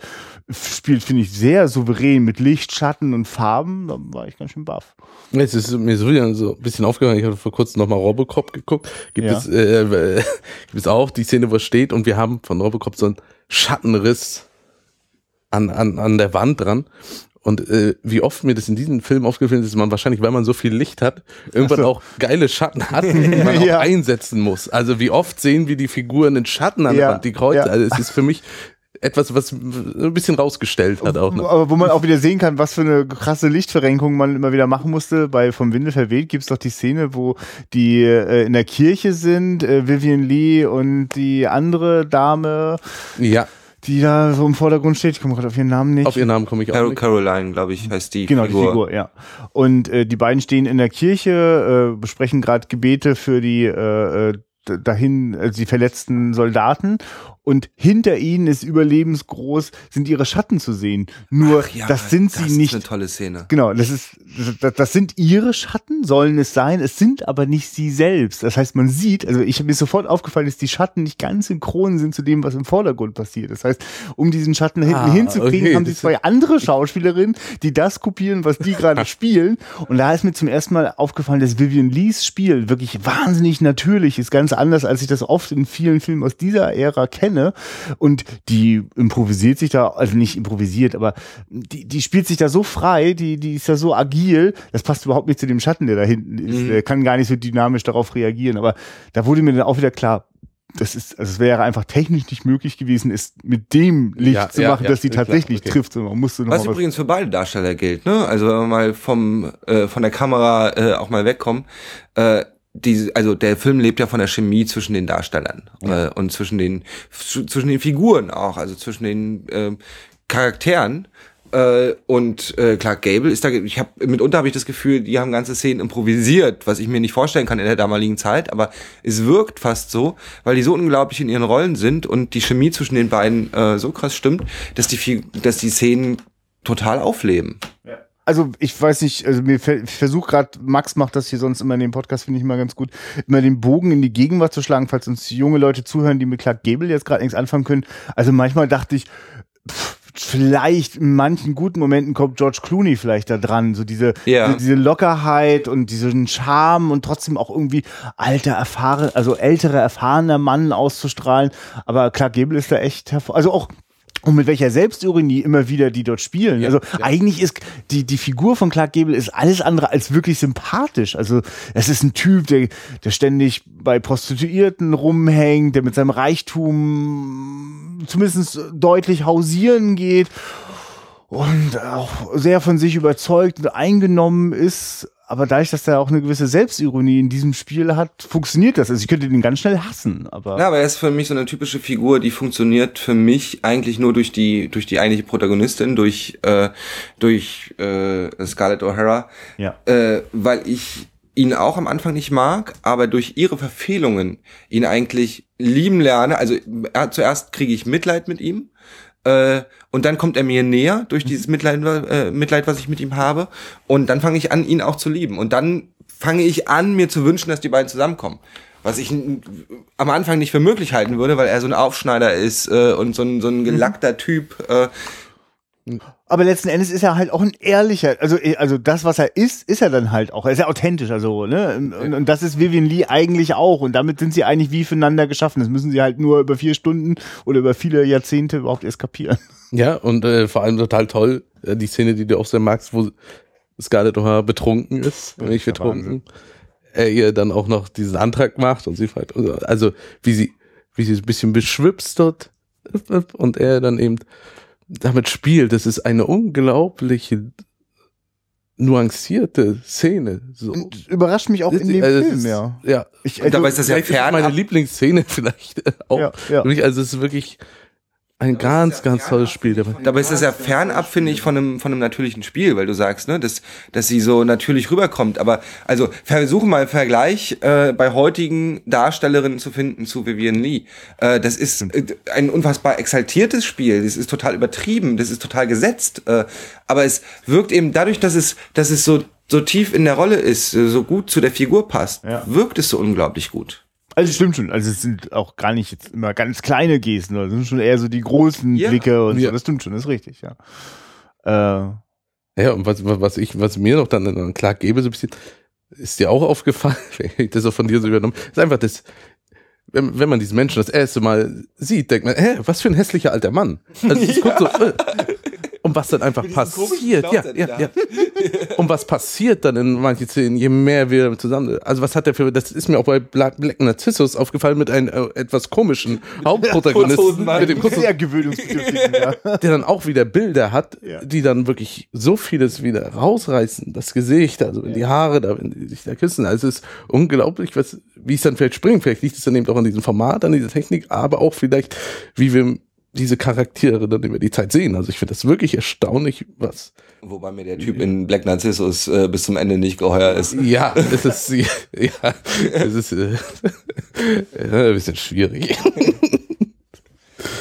spielt, finde ich, sehr souverän mit Licht, Schatten und Farben. Da war ich ganz schön baff. Jetzt ist mir so wieder so ein bisschen aufgefallen, ich habe vor kurzem nochmal Robocop geguckt. Gibt ja. es äh, gibt es auch die Szene, wo es steht und wir haben von Robocop so einen Schattenriss an, an, an der Wand dran. Und äh, wie oft mir das in diesem Film aufgefallen ist, ist man wahrscheinlich, weil man so viel Licht hat, irgendwann so. auch geile Schatten hat, die man ja. auch einsetzen muss. Also wie oft sehen wir die Figuren in Schatten an der Wand, die Kreuze. Ja. Also es ist für mich etwas, was ein bisschen rausgestellt hat auch. Ne? Aber wo man auch wieder sehen kann, was für eine krasse Lichtverrenkung man immer wieder machen musste. Bei Vom Winde verweht gibt es doch die Szene, wo die äh, in der Kirche sind, äh, Vivian Lee und die andere Dame. Ja die da so im Vordergrund steht. Ich komme gerade auf ihren Namen nicht. Auf ihren Namen komme ich auch Carol nicht. Caroline, glaube ich, heißt die genau, Figur. Genau, die Figur, ja. Und äh, die beiden stehen in der Kirche, äh, besprechen gerade Gebete für die äh, äh dahin, also die verletzten Soldaten und hinter ihnen ist überlebensgroß, sind ihre Schatten zu sehen. Nur, ja, das sind das sie nicht. Das ist eine tolle Szene. Genau, das ist, das, das, sind ihre Schatten, sollen es sein, es sind aber nicht sie selbst. Das heißt, man sieht, also ich habe mir sofort aufgefallen, dass die Schatten nicht ganz synchron sind zu dem, was im Vordergrund passiert. Das heißt, um diesen Schatten hinten ah, hinzukriegen, okay. haben sie zwei andere Schauspielerinnen, die das kopieren, was die gerade spielen. Und da ist mir zum ersten Mal aufgefallen, dass Vivian Lees Spiel wirklich wahnsinnig natürlich ist, ganz anders, als ich das oft in vielen Filmen aus dieser Ära kenne kenne und die improvisiert sich da, also nicht improvisiert, aber die, die spielt sich da so frei, die, die ist da so agil, das passt überhaupt nicht zu dem Schatten, der da hinten ist, mhm. der kann gar nicht so dynamisch darauf reagieren, aber da wurde mir dann auch wieder klar, das ist, also es wäre einfach technisch nicht möglich gewesen, es mit dem Licht ja, zu machen, ja, dass sie tatsächlich klar, okay. trifft. Man musste was übrigens für beide Darsteller gilt, ne? Also wenn wir mal vom äh, von der Kamera äh, auch mal wegkommen, äh, die, also der Film lebt ja von der Chemie zwischen den Darstellern ja. äh, und zwischen den zwischen den Figuren auch, also zwischen den äh, Charakteren. Äh, und äh, Clark Gable ist da, ich habe mitunter habe ich das Gefühl, die haben ganze Szenen improvisiert, was ich mir nicht vorstellen kann in der damaligen Zeit, aber es wirkt fast so, weil die so unglaublich in ihren Rollen sind und die Chemie zwischen den beiden äh, so krass stimmt, dass die, dass die Szenen total aufleben. Ja also ich weiß nicht, also mir ich versuche gerade, Max macht das hier sonst immer in dem Podcast, finde ich mal ganz gut, immer den Bogen in die Gegenwart zu schlagen, falls uns junge Leute zuhören, die mit Clark Gable jetzt gerade nichts anfangen können. Also manchmal dachte ich, pff, vielleicht in manchen guten Momenten kommt George Clooney vielleicht da dran, so diese, ja. diese, diese Lockerheit und diesen Charme und trotzdem auch irgendwie alter, erfahren, also ältere, erfahrener Mann auszustrahlen. Aber Clark Gable ist da echt hervor, also auch und mit welcher Selbstironie immer wieder die dort spielen. Ja, also ja. eigentlich ist die, die Figur von Clark Gable ist alles andere als wirklich sympathisch. Also es ist ein Typ, der, der ständig bei Prostituierten rumhängt, der mit seinem Reichtum zumindest deutlich hausieren geht und auch sehr von sich überzeugt und eingenommen ist aber dadurch, dass er auch eine gewisse Selbstironie in diesem Spiel hat, funktioniert das. Also ich könnte den ganz schnell hassen, aber. Ja, aber er ist für mich so eine typische Figur, die funktioniert für mich eigentlich nur durch die, durch die eigentliche Protagonistin, durch, äh, durch äh, Scarlett O'Hara. Ja. Äh, weil ich ihn auch am Anfang nicht mag, aber durch ihre Verfehlungen ihn eigentlich lieben lerne. Also er, zuerst kriege ich Mitleid mit ihm äh, und dann kommt er mir näher durch dieses Mitleid, äh, Mitleid, was ich mit ihm habe. Und dann fange ich an, ihn auch zu lieben. Und dann fange ich an, mir zu wünschen, dass die beiden zusammenkommen. Was ich am Anfang nicht für möglich halten würde, weil er so ein Aufschneider ist äh, und so ein, so ein gelackter Typ. Äh, Aber letzten Endes ist er halt auch ein ehrlicher, also, eh, also das, was er ist, ist er dann halt auch. Er ist ja authentisch, also, ne? Und, und das ist Vivian Lee eigentlich auch. Und damit sind sie eigentlich wie füreinander geschaffen. Das müssen sie halt nur über vier Stunden oder über viele Jahrzehnte überhaupt erst kapieren. Ja, und äh, vor allem total toll, äh, die Szene, die du auch sehr magst, wo Scarlett O'Hara betrunken ist, Ja, nicht betrunken. Er ihr dann auch noch diesen Antrag macht und sie fragt, also wie sie, wie sie ein bisschen beschwipst dort und er dann eben damit spielt. Das ist eine unglaubliche nuancierte Szene. So. Und überrascht mich auch in dem Also Film, ist- ja. Ja. Ich, Und dabei ist das ja Vielleicht ist meine Lieblingsszene vielleicht auch. Ja, ja. Also es ist wirklich ein ganz, ganz tolles Spiel dabei. Ist das ja fernab, finde ich, von einem, von einem natürlichen Spiel, weil du sagst, ne, dass, dass sie so natürlich rüberkommt. Aber also versuche mal einen Vergleich äh, bei heutigen Darstellerinnen zu finden zu Vivian Lee. Äh, das ist äh, ein unfassbar exaltiertes Spiel. Das ist total übertrieben, das ist total gesetzt. Äh, aber es wirkt eben dadurch, dass es, dass es so so tief in der Rolle ist, so gut zu der Figur passt, Ja. wirkt es so unglaublich gut. Also es stimmt schon. Also es sind auch gar nicht jetzt immer ganz kleine Gesten, sondern es sind schon eher so die großen Ja. Blicke und Ja. so. Das stimmt schon, das ist richtig, ja. Äh, Ja, und was, was ich, was mir noch dann, dann klar gebe, so ein bisschen, ist dir auch aufgefallen, wenn ich das auch von dir so übernommen, ist einfach das, wenn, wenn man diesen Menschen das erste Mal sieht, denkt man, hä, was für ein hässlicher alter Mann. Also es kommt so, äh, und was dann einfach passiert, ja, ja, ja. Und was passiert dann in manchen Szenen, je mehr wir zusammen, also was hat der für, das ist mir auch bei Black, Black Narcissus aufgefallen mit einem äh, etwas komischen Hauptprotagonisten, mit dem Kurzhosen sehr gewöhnungsbedürftigen, ja. der dann auch wieder Bilder hat, Ja. die dann wirklich so vieles wieder rausreißen. Das Gesicht, also die Haare, da, wenn die sich da küssen. Also es ist unglaublich, was, wie es dann vielleicht springt. Vielleicht liegt es dann eben auch an diesem Format, an dieser Technik, aber auch vielleicht, wie wir diese Charaktere dann über die Zeit sehen. Also ich finde das wirklich erstaunlich, was. Wobei mir der Typ in Black Narcissus äh, bis zum Ende nicht geheuer ist. Ja, es ist, ja, es ist äh, ein bisschen schwierig.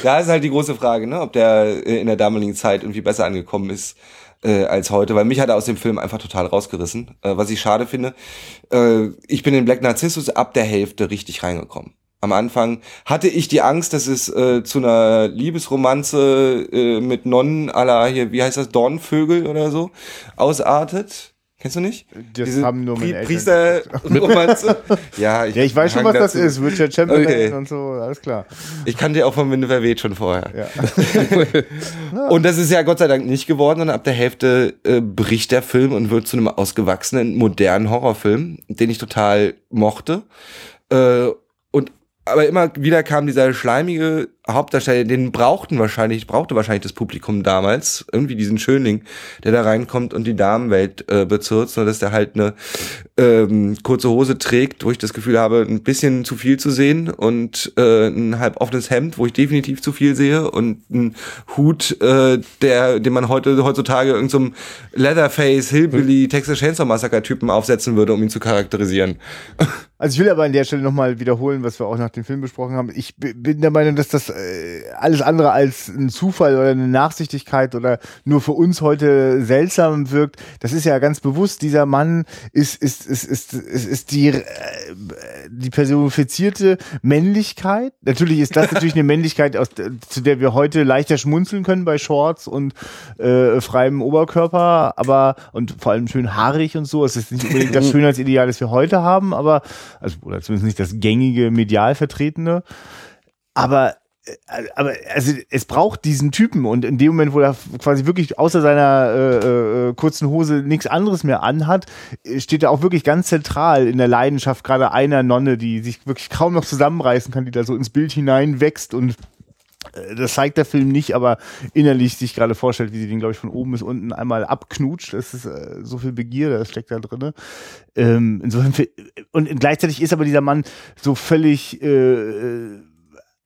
Da ist halt die große Frage, ne, ob der äh, in der damaligen Zeit irgendwie besser angekommen ist äh, als heute, weil mich hat er aus dem Film einfach total rausgerissen, äh, was ich schade finde. Äh, ich bin in Black Narcissus ab der Hälfte richtig reingekommen. Am Anfang hatte ich die Angst, dass es äh, zu einer Liebesromanze äh, mit Nonnen la hier, wie heißt das, Dornvögel oder so, ausartet. Kennst du nicht? Das haben nur meine Eltern Priester-Romanze. ja, Ja, ich weiß schon, was das dazu. ist. Richard Chamberlain Okay. und so, alles klar. Ich kannte ja auch von Winde verweht schon vorher. Ja. Und das ist ja Gott sei Dank nicht geworden und ab der Hälfte äh, bricht der Film und wird zu einem ausgewachsenen, modernen Horrorfilm, den ich total mochte. Aber immer wieder kam dieser schleimige Hauptdarsteller, den brauchten wahrscheinlich, brauchte wahrscheinlich das Publikum damals, irgendwie diesen Schönling, der da reinkommt und die Damenwelt äh, bezirzt, nur dass der halt eine ähm, kurze Hose trägt, wo ich das Gefühl habe, ein bisschen zu viel zu sehen und äh, ein halb offenes Hemd, wo ich definitiv zu viel sehe und ein Hut, äh, der, den man heute heutzutage irgendeinem Leatherface, Hillbilly, Texas Chainsaw Massacre Typen aufsetzen würde, um ihn zu charakterisieren. Also ich will aber an der Stelle nochmal wiederholen, was wir auch nach dem Film besprochen haben. Ich bin der Meinung, dass das äh, alles andere als ein Zufall oder eine Nachsichtigkeit oder nur für uns heute seltsam wirkt. Das ist ja ganz bewusst, dieser Mann ist, ist, ist, ist, ist, ist die, äh, die personifizierte Männlichkeit. Natürlich ist das natürlich eine Männlichkeit, aus, zu der wir heute leichter schmunzeln können bei Shorts und äh, freiem Oberkörper, aber und vor allem schön haarig und so. Es ist nicht unbedingt das Schönheitsideal, das wir heute haben, aber also oder zumindest nicht das gängige medial vertretene. Aber aber also es braucht diesen Typen und in dem Moment, wo er quasi wirklich außer seiner äh, äh, kurzen Hose nichts anderes mehr anhat, äh, steht er auch wirklich ganz zentral in der Leidenschaft gerade einer Nonne, die sich wirklich kaum noch zusammenreißen kann, die da so ins Bild hineinwächst und äh, das zeigt der Film nicht, aber innerlich sich gerade vorstellt, wie sie den, glaube ich, von oben bis unten einmal abknutscht. Das ist äh, so viel Begierde, das steckt da drin. Ähm, insofern, und gleichzeitig ist aber dieser Mann so völlig, äh, äh,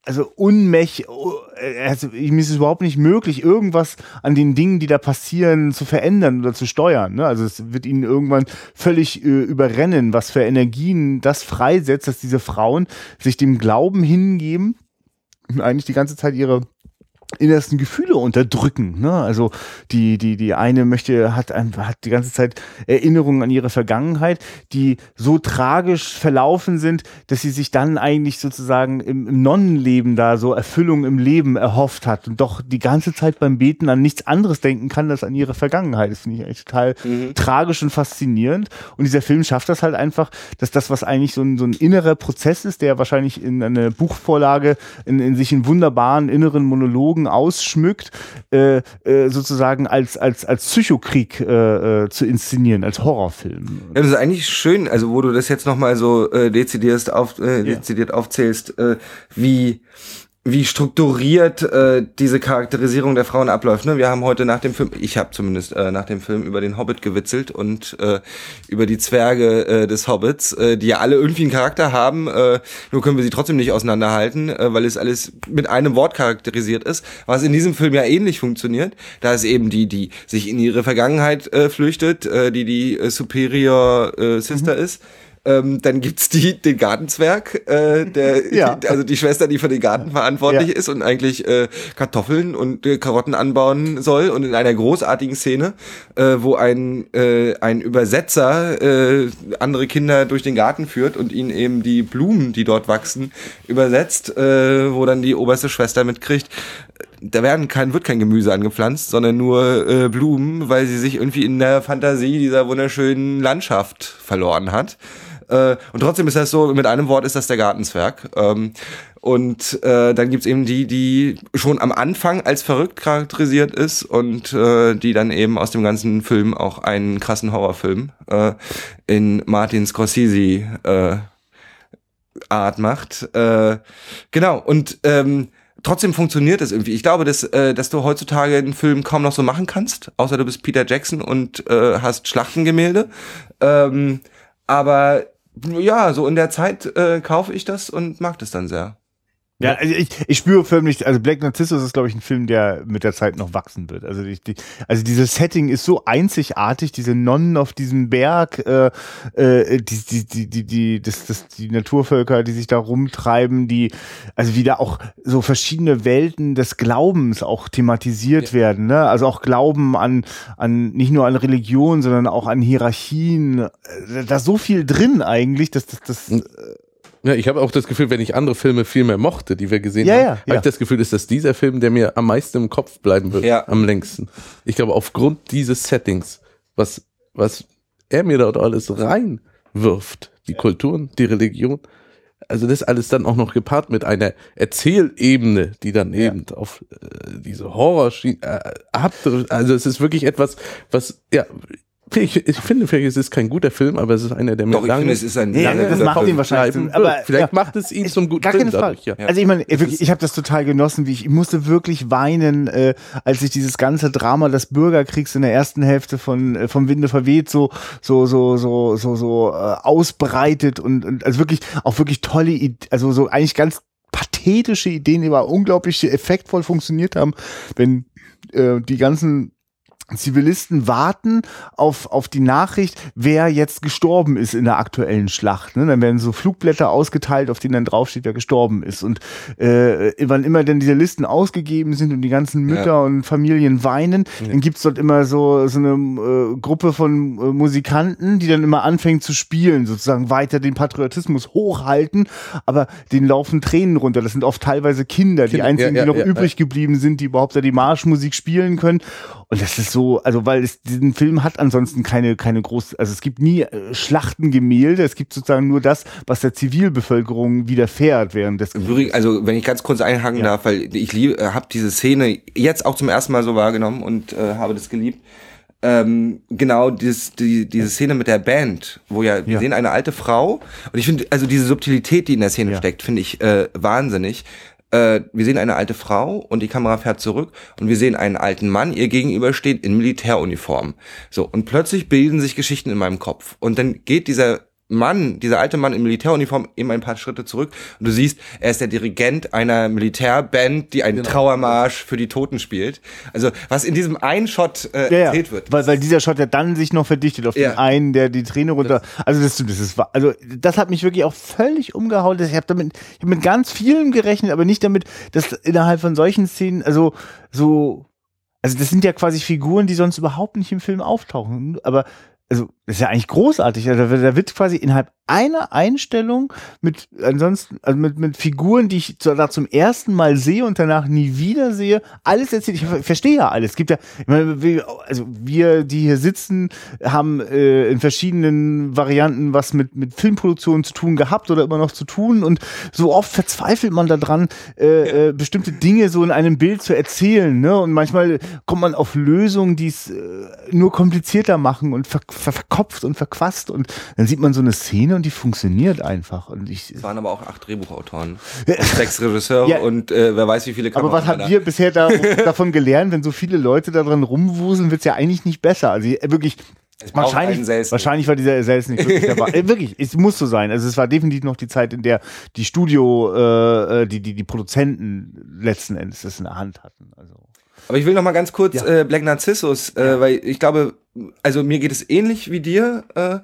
also unmächtig, also ihm ist es überhaupt nicht möglich, irgendwas an den Dingen, die da passieren, zu verändern oder zu steuern. Ne? Also es wird ihn irgendwann völlig äh, überrennen, was für Energien das freisetzt, dass diese Frauen sich dem Glauben hingeben, eigentlich die ganze Zeit ihre innersten Gefühle unterdrücken. Ne? Also die, die, die eine möchte, hat, hat die ganze Zeit Erinnerungen an ihre Vergangenheit, die so tragisch verlaufen sind, dass sie sich dann eigentlich sozusagen im, im Nonnenleben da so Erfüllung im Leben erhofft hat und doch die ganze Zeit beim Beten an nichts anderes denken kann, als an ihre Vergangenheit. Das finde ich eigentlich total mhm. tragisch und faszinierend. Und dieser Film schafft das halt einfach, dass das, was eigentlich so ein, so ein innerer Prozess ist, der wahrscheinlich in einer Buchvorlage in, in sich in wunderbaren inneren Monologen Dialogen ausschmückt, äh, äh, sozusagen als, als, als Psychokrieg äh, äh, zu inszenieren, als Horrorfilm. Ja, das ist eigentlich schön, also wo du das jetzt nochmal so äh, dezidiert, auf, äh, dezidiert ja. aufzählst, äh, wie wie strukturiert äh, diese Charakterisierung der Frauen abläuft. Ne? Wir haben heute nach dem Film, ich habe zumindest äh, nach dem Film über den Hobbit gewitzelt und äh, über die Zwerge äh, des Hobbits, äh, die ja alle irgendwie einen Charakter haben, äh, nur können wir sie trotzdem nicht auseinanderhalten, äh, weil es alles mit einem Wort charakterisiert ist, was in diesem Film ja ähnlich funktioniert. Da ist eben die, die sich in ihre Vergangenheit äh, flüchtet, äh, die die äh, Superior äh, Sister mhm. ist ähm, dann gibt's die, den Gartenzwerg, äh, der, ja. also die Schwester, die für den Garten verantwortlich ja. ist und eigentlich äh, Kartoffeln und äh, Karotten anbauen soll. Und in einer großartigen Szene, äh, wo ein, äh, ein Übersetzer äh, andere Kinder durch den Garten führt und ihnen eben die Blumen, die dort wachsen, übersetzt, äh, wo dann die oberste Schwester mitkriegt, da werden kein, wird kein Gemüse angepflanzt, sondern nur äh, Blumen, weil sie sich irgendwie in der Fantasie dieser wunderschönen Landschaft verloren hat. Äh, und trotzdem ist das so, mit einem Wort ist das der Gartenzwerg. Ähm, und äh, dann gibt's eben die, die schon am Anfang als verrückt charakterisiert ist und äh, die dann eben aus dem ganzen Film auch einen krassen Horrorfilm äh, in Martin Scorsese äh, Art macht. Äh, genau, und ähm, trotzdem funktioniert es irgendwie. Ich glaube, dass, äh, dass du heutzutage einen Film kaum noch so machen kannst, außer du bist Peter Jackson und äh, hast Schlachtengemälde. Ähm, aber ja, so in der Zeit äh, kaufe ich das und mag das dann sehr. Ja, also ich, ich spüre förmlich, also Black Narcissus ist, glaube ich, ein Film, der mit der Zeit noch wachsen wird. Also, die, die, also dieses Setting ist so einzigartig, diese Nonnen auf diesem Berg, äh, äh, die, die, die, die, die, das, das, die Naturvölker, die sich da rumtreiben, die, also wie da auch so verschiedene Welten des Glaubens auch thematisiert ja. werden, ne? Also auch Glauben an, an, nicht nur an Religion, sondern auch an Hierarchien. Da ist so viel drin eigentlich, dass das, das, das ja, ich habe auch das Gefühl, wenn ich andere Filme viel mehr mochte, die wir gesehen ja, haben, ja, habe ich das Gefühl, ist das dieser Film, der mir am meisten im Kopf bleiben wird, ja. am längsten. Ich glaube, aufgrund dieses Settings, was, was er mir dort alles reinwirft, die Kulturen, die Religion, also das alles dann auch noch gepaart mit einer Erzählebene, die dann eben auf äh, diese Horror äh, also es ist wirklich etwas, was ja ich, ich finde, vielleicht ist es kein guter Film, aber es ist einer, der mir Doch, lange, ich finde, es ist ein nee, lange das macht ihn wahrscheinlich. Zum, aber vielleicht ja, macht es ihn zum guten Film dadurch. Ja. Also ich meine, wirklich, ich habe das total genossen, wie ich, ich musste wirklich weinen, äh, als ich dieses ganze Drama des Bürgerkriegs in der ersten Hälfte von äh, vom Winde verweht so so so so so so äh, ausbreitet und, und also wirklich auch wirklich tolle, also so eigentlich ganz pathetische Ideen, die aber unglaublich effektvoll funktioniert haben, wenn äh, die ganzen Zivilisten warten auf, auf die Nachricht, wer jetzt gestorben ist in der aktuellen Schlacht. Ne? Dann werden so Flugblätter ausgeteilt, auf denen dann draufsteht, wer gestorben ist. Und äh, wann immer denn diese Listen ausgegeben sind und die ganzen Mütter ja. und Familien weinen, ja. dann gibt's dort immer so, so eine äh, Gruppe von äh, Musikanten, die dann immer anfängt zu spielen, sozusagen weiter den Patriotismus hochhalten, aber denen laufen Tränen runter. Das sind oft teilweise Kinder, die einzigen, ja, die noch übrig geblieben sind, die überhaupt da die Marschmusik spielen können. Und das ist so, also weil es diesen Film hat ansonsten keine keine groß, also es gibt nie äh, Schlachtengemälde, es gibt sozusagen nur das, was der Zivilbevölkerung widerfährt während des Krieges. Also wenn ich ganz kurz einhaken ja. darf, weil ich äh, habe diese Szene jetzt auch zum ersten Mal so wahrgenommen und äh, habe das geliebt. Ähm, genau dieses, die, diese Szene mit der Band, wo ja, wir ja. sehen eine alte Frau und ich finde, also diese Subtilität, die in der Szene ja. steckt, finde ich äh, wahnsinnig äh, wir sehen eine alte Frau und die Kamera fährt zurück und wir sehen einen alten Mann, ihr gegenüber steht in Militäruniform. So, und plötzlich bilden sich Geschichten in meinem Kopf. Und dann geht dieser Mann, dieser alte Mann in Militäruniform, eben ein paar Schritte zurück und du siehst, er ist der Dirigent einer Militärband, die einen genau. Trauermarsch für die Toten spielt. Also was in diesem einen Shot äh, ja, erzählt wird. Weil, weil dieser Shot ja dann sich noch verdichtet auf ja. den einen, der die Träne runter. Also das, das ist also das hat mich wirklich auch völlig umgehauen. Ich habe damit, ich habe mit ganz vielem gerechnet, aber nicht damit, dass innerhalb von solchen Szenen, also so also das sind ja quasi Figuren, die sonst überhaupt nicht im Film auftauchen. Aber also das ist ja eigentlich großartig. Also, da wird quasi innerhalb einer Einstellung mit ansonsten, also mit, mit Figuren, die ich da zum ersten Mal sehe und danach nie wieder sehe, alles erzählt. Ich verstehe ja alles. Es gibt ja, meine, also wir, die hier sitzen, haben äh, in verschiedenen Varianten was mit, mit Filmproduktion zu tun gehabt oder immer noch zu tun und so oft verzweifelt man daran, äh, äh, bestimmte Dinge so in einem Bild zu erzählen. Ne? Und manchmal kommt man auf Lösungen, die es äh, nur komplizierter machen und ver ver verkopft und verquast und dann sieht man so eine Szene und die funktioniert einfach. Und ich, es waren aber auch acht Drehbuchautoren sechs Regisseure ja, und äh, wer weiß wie viele Kameras. Aber was haben wir bisher da, davon gelernt, wenn so viele Leute da dran rumwuseln, wird's ja eigentlich nicht besser. Also wirklich, wahrscheinlich, wahrscheinlich war dieser Sales nicht wirklich dabei. äh, wirklich, es muss so sein. Also es war definitiv noch die Zeit, in der die Studio, äh, äh die, die, die Produzenten letzten Endes das in der Hand hatten. Also. Aber ich will noch mal ganz kurz ja. äh, Black Narcissus, äh, ja. weil ich glaube, also mir geht es ähnlich wie dir. Äh,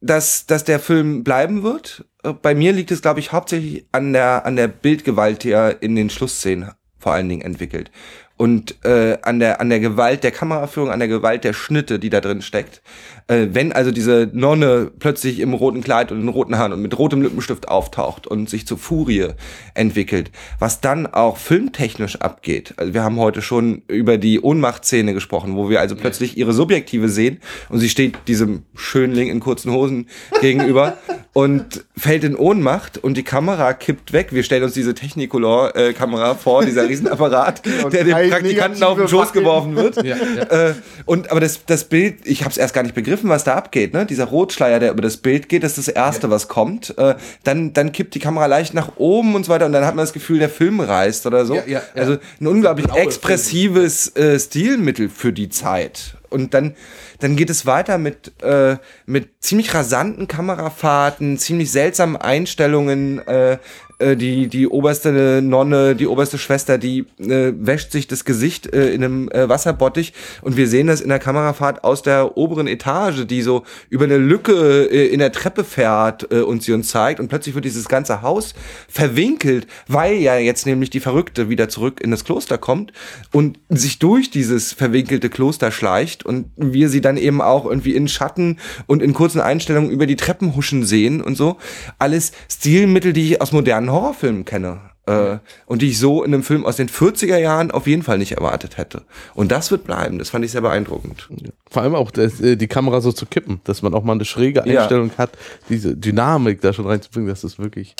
dass, dass der Film bleiben wird. Äh, bei mir liegt es, glaube ich, hauptsächlich an der, an der Bildgewalt, die er in den Schlussszenen vor allen Dingen entwickelt. Und äh, an, der, an der Gewalt der Kameraführung, an der Gewalt der Schnitte, die da drin steckt. Äh, wenn also diese Nonne plötzlich im roten Kleid und in roten Haaren und mit rotem Lippenstift auftaucht und sich zur Furie entwickelt, was dann auch filmtechnisch abgeht. Also wir haben heute schon über die Ohnmachtszene gesprochen, wo wir also plötzlich ihre Subjektive sehen und sie steht diesem Schönling in kurzen Hosen gegenüber und fällt in Ohnmacht und die Kamera kippt weg. Wir stellen uns diese Technicolor-Kamera vor, dieser Riesenapparat, der dem Praktikanten auf den Schoß geworfen wird. Ja, ja. Äh, und aber das, das Bild, ich habe es erst gar nicht begriffen, was da abgeht. Ne? Dieser Rotschleier, der über das Bild geht, das ist das Erste, ja. was kommt. Äh, dann, dann kippt die Kamera leicht nach oben und so weiter und dann hat man das Gefühl, der Film reißt oder so. Also ein unglaublich expressives äh, Stilmittel für die Zeit. Und dann, dann geht es weiter mit, äh, mit ziemlich rasanten Kamerafahrten, ziemlich seltsamen Einstellungen, äh, äh, die, die oberste Nonne, die oberste Schwester, die äh, wäscht sich das Gesicht äh, in einem äh, Wasserbottich und wir sehen das in der Kamerafahrt aus der oberen Etage, die so über eine Lücke äh, in der Treppe fährt äh, und sie uns zeigt und plötzlich wird dieses ganze Haus verwinkelt, weil ja jetzt nämlich die Verrückte wieder zurück in das Kloster kommt und sich durch dieses verwinkelte Kloster schleicht und wir sie dann eben auch irgendwie in Schatten und in kurzen Einstellungen über die Treppen huschen sehen und so. Alles Stilmittel, die ich aus modernen modernen Horrorfilmen kenne. Äh, und die ich so in einem Film aus den 40er Jahren auf jeden Fall nicht erwartet hätte. Und das wird bleiben. Das fand ich sehr beeindruckend. Vor allem auch das, äh, die Kamera so zu kippen, dass man auch mal eine schräge Einstellung ja. hat, diese Dynamik da schon reinzubringen, das ist wirklich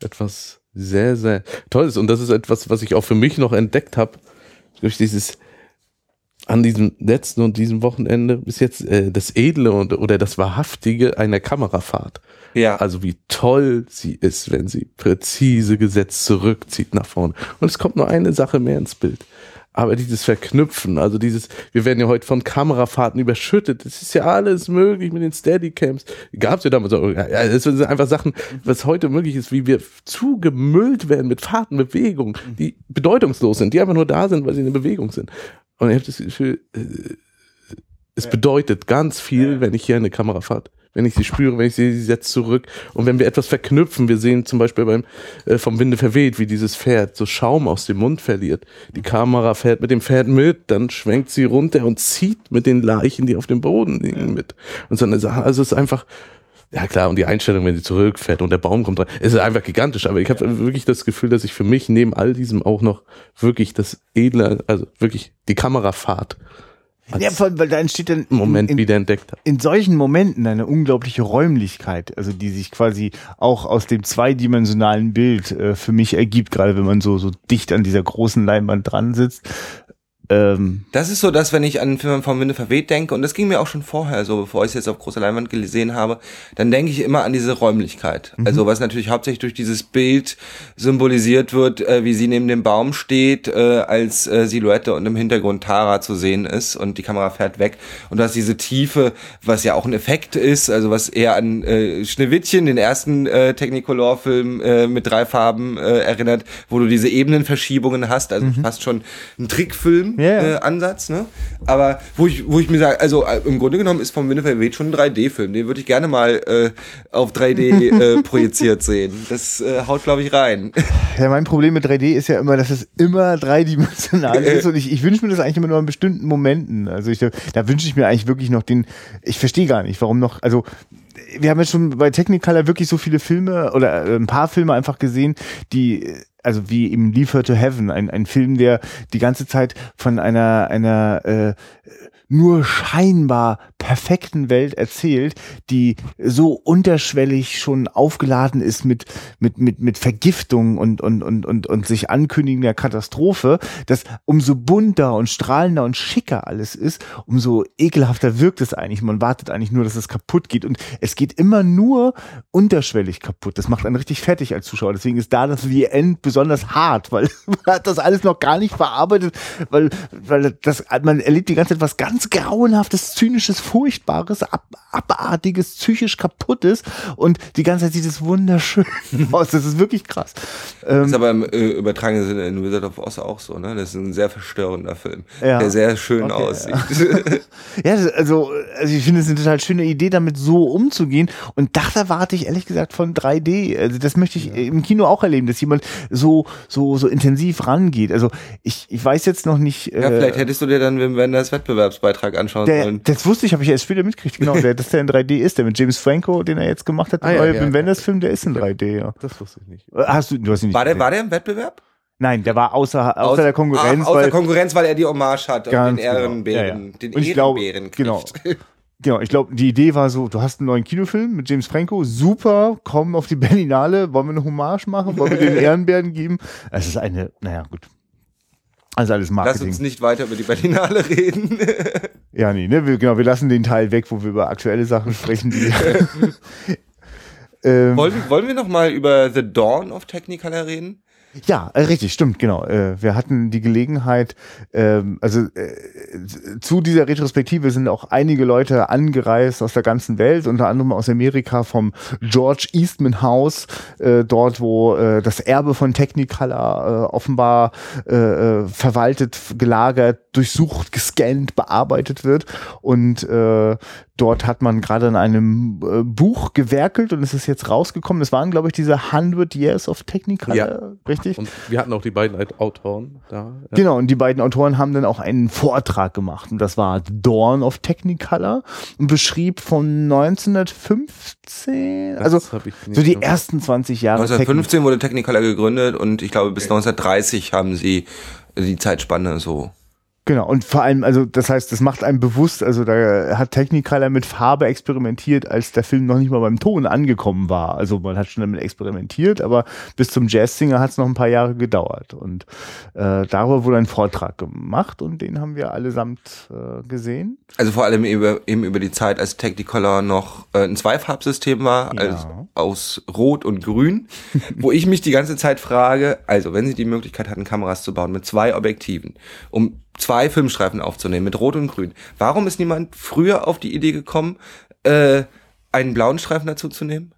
etwas sehr, sehr Tolles. Und das ist etwas, was ich auch für mich noch entdeckt habe, durch dieses an diesem letzten und diesem Wochenende bis jetzt äh, das Edle und, oder das Wahrhaftige einer Kamerafahrt. Ja. Also wie toll sie ist, wenn sie präzise gesetzt zurückzieht nach vorne. Und es kommt nur eine Sache mehr ins Bild. Aber dieses Verknüpfen, also dieses, wir werden ja heute von Kamerafahrten überschüttet. Das ist ja alles möglich mit den Steadycams. Gab's ja damals auch. Das sind einfach Sachen, was heute möglich ist, wie wir zugemüllt werden mit Fahrten, Bewegungen, die bedeutungslos sind, die einfach nur da sind, weil sie in Bewegung sind. Und ich habe das Gefühl, äh, es bedeutet ganz viel, wenn ich hier eine Kamera fahre wenn ich sie spüre, wenn ich sie, sie setzt zurück. Und wenn wir etwas verknüpfen, wir sehen zum Beispiel beim äh, vom Winde verweht, wie dieses Pferd so Schaum aus dem Mund verliert. Die Kamera fährt mit dem Pferd mit, dann schwenkt sie runter und zieht mit den Leichen, die auf dem Boden liegen, mit. Und so eine Sache. Also es ist einfach, ja klar, und die Einstellung, wenn sie zurückfährt und der Baum kommt rein, ist einfach gigantisch. Aber ich habe wirklich das Gefühl, dass ich für mich neben all diesem auch noch wirklich das edle, also wirklich die Kamerafahrt ja, weil da entsteht dann Moment in, wieder entdeckt hat. In solchen Momenten eine unglaubliche Räumlichkeit, also die sich quasi auch aus dem zweidimensionalen Bild äh, für mich ergibt, gerade wenn man so so dicht an dieser großen Leinwand dran sitzt Ähm, Das ist so, dass wenn ich an einen Film von Winde verweht denke, und das ging mir auch schon vorher so, bevor ich es jetzt auf großer Leinwand gesehen habe, dann denke ich immer an diese Räumlichkeit. Also was natürlich hauptsächlich durch dieses Bild symbolisiert wird, äh, wie sie neben dem Baum steht, äh, als äh, Silhouette und im Hintergrund Tara zu sehen ist und die Kamera fährt weg. Und du hast diese Tiefe, was ja auch ein Effekt ist, also was eher an äh, Schneewittchen, den ersten äh, Technicolor-Film äh, mit drei Farben erinnert, wo du diese Ebenenverschiebungen hast, also fast schon ein Trickfilm Ja, ja. äh, Ansatz, ne? Aber wo ich, wo ich mir sage, also äh, im Grunde genommen ist vom Winnefer weht schon ein 3D-Film. Den würde ich gerne mal äh, auf 3D äh, projiziert sehen. Das äh, haut, glaube ich, rein. Ja, mein Problem mit 3D ist ja immer, dass es immer dreidimensional ist und ich, ich wünsche mir das eigentlich immer nur in bestimmten Momenten. Also ich, da wünsche ich mir eigentlich wirklich noch den, ich verstehe gar nicht, warum noch, also wir haben jetzt schon bei Technicolor wirklich so viele Filme oder äh, ein paar Filme einfach gesehen, die also wie im Leave Her to Heaven, ein, ein Film, der die ganze Zeit von einer, einer äh, nur scheinbar perfekten Welt erzählt, die so unterschwellig schon aufgeladen ist mit, mit, mit, mit Vergiftung und, und, und, und, und sich ankündigender Katastrophe, dass umso bunter und strahlender und schicker alles ist, umso ekelhafter wirkt es eigentlich. Man wartet eigentlich nur, dass es kaputt geht. Und es geht immer nur unterschwellig kaputt. Das macht einen richtig fertig als Zuschauer. Deswegen ist da das The End besonders hart, weil man hat das alles noch gar nicht verarbeitet, weil, weil das, man erlebt die ganze Zeit was ganz grauenhaftes, zynisches, furchtbares, ab, abartiges, psychisch kaputtes und die ganze Zeit sieht es wunderschön aus. Das ist wirklich krass. Das Ähm, ist aber im äh, übertragenen Sinne in Wizard of Oz auch so, ne? Das ist ein sehr verstörender Film, Ja. der sehr schön Okay, aussieht. ja, das- also, also ich finde es eine total schöne Idee, damit so umzugehen. Und das erwarte ich ehrlich gesagt von 3D. Also das möchte ich im Kino auch erleben, dass jemand so, so, so intensiv rangeht. Also ich, ich weiß jetzt noch nicht. ja, äh, vielleicht hättest du dir dann Wim Wenders Wettbewerbsbeitrag anschauen Der, sollen. das wusste ich, habe ich erst später mitgekriegt, genau, der, dass der in 3D ist, der mit James Franco, den er jetzt gemacht hat, der Ah, ja, neue ja, Wim ja. Wenders Film, der ist in 3D, ja. Das wusste ich nicht. Hast du, du hast ihn nicht War der, gesehen. war der im Wettbewerb? Nein, der war außer, außer Aus- der Konkurrenz, Ah, außer weil, Konkurrenz, weil er die Hommage hat und den genau. Ehrenbären, Ja, ja. den Und ich glaube, Ehrenbären kriegt. genau. Genau, ich glaube, die Idee war so, du hast einen neuen Kinofilm mit James Franco, super, komm auf die Berlinale, wollen wir eine Hommage machen, wollen wir den Ehrenbären geben? Es ist eine, naja, gut. Also alles Lass Marketing. uns nicht weiter über die Berlinale reden. Ja, nee, ne, wir, genau, wir lassen den Teil weg, wo wir über aktuelle Sachen sprechen, ähm, wollen, wollen wir noch mal über The Dawn of Technicolor reden? Ja, äh, richtig, stimmt, genau. Äh, wir hatten die Gelegenheit, ähm, also äh, zu dieser Retrospektive sind auch einige Leute angereist aus der ganzen Welt, unter anderem aus Amerika vom George Eastman House, dort wo das Erbe von Technicolor offenbar verwaltet, gelagert, durchsucht, gescannt, bearbeitet wird und dort hat man gerade an einem äh, Buch gewerkelt und es ist jetzt rausgekommen. Es waren, glaube ich, diese 100 Years of Technicolor, Ja. richtig? Und wir hatten auch die beiden Autoren da. Ja. Genau, und die beiden Autoren haben dann auch einen Vortrag gemacht. Und das war Dawn of Technicolor und beschrieb von 1915, Das also so die so- ersten 20 Jahre. 1915 wurde Technicolor gegründet und ich glaube bis 1930 haben sie die Zeitspanne so. Genau, und vor allem, also das heißt, das macht einem bewusst, also da hat Technicolor mit Farbe experimentiert, als der Film noch nicht mal beim Ton angekommen war. Also man hat schon damit experimentiert, aber bis zum Jazzsinger hat es noch ein paar Jahre gedauert. Und äh, darüber wurde ein Vortrag gemacht und den haben wir allesamt äh, gesehen. Also vor allem über, eben über die Zeit, als Technicolor noch äh, ein Zweifarbsystem war, Ja. als, aus Rot und Grün, wo ich mich die ganze Zeit frage, also wenn sie die Möglichkeit hatten, Kameras zu bauen mit zwei Objektiven, um zwei Filmstreifen aufzunehmen mit Rot und Grün, warum ist niemand früher auf die Idee gekommen, äh, einen blauen Streifen dazu zu nehmen?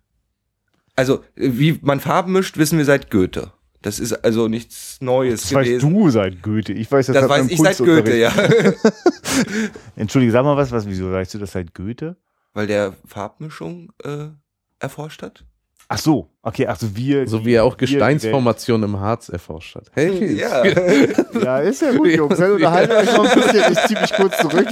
Also, wie man Farben mischt, wissen wir seit Goethe. Das ist also nichts Neues Das weißt gewesen. du seit Goethe. Ich weiß das, das weiß ich seit Goethe, ja. Entschuldige, sag mal was, was, wieso weißt du das seit Goethe? Weil der Farbmischung äh, erforscht hat. Ach so, okay, ach so, wir. So wie er auch Gesteinsformationen im Harz erforscht hat. Hey, Ja. Ja, ist ja gut, Jungs. Dann unterhalten wir euch noch ein bisschen. Ich zieh mich kurz zurück.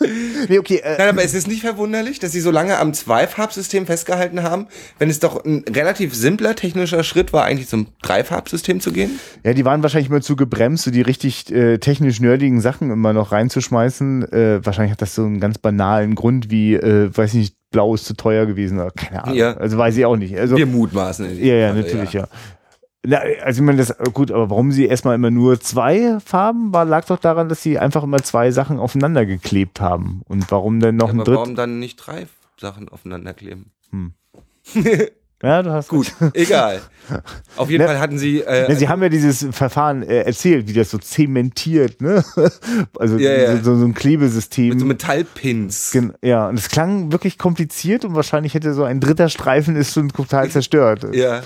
nee, okay, äh, Nein, aber es ist nicht verwunderlich, dass sie so lange am Zweifarbsystem festgehalten haben, wenn es doch ein relativ simpler technischer Schritt war, eigentlich zum Dreifarbsystem zu gehen. Ja, die waren wahrscheinlich immer zu gebremst, so die richtig äh, technisch nerdigen Sachen immer noch reinzuschmeißen. Äh, wahrscheinlich hat das so einen ganz banalen Grund wie, äh, weiß nicht, blau ist zu teuer gewesen oder keine Ahnung. Ja. Also weiß ich auch nicht. Also, Wir mutmaßen. ja, ja, natürlich, ja. Na, also ich meine, das gut, aber warum sie erstmal immer nur zwei Farben war, lag doch daran, dass sie einfach immer zwei Sachen aufeinander geklebt haben. Und warum denn noch Ja, ein aber dritt? warum dann nicht drei Sachen aufeinander kleben? Ja, du hast Gut, egal. Auf jeden Ne- Fall hatten sie. Äh, Ja, sie haben ja dieses Verfahren äh, erzählt, wie das so zementiert, ne? Also ja. So, so ein Klebesystem. mit so Metallpins. Gen- ja, und es klang wirklich kompliziert und wahrscheinlich hätte so ein dritter Streifen ist schon total zerstört. Ja.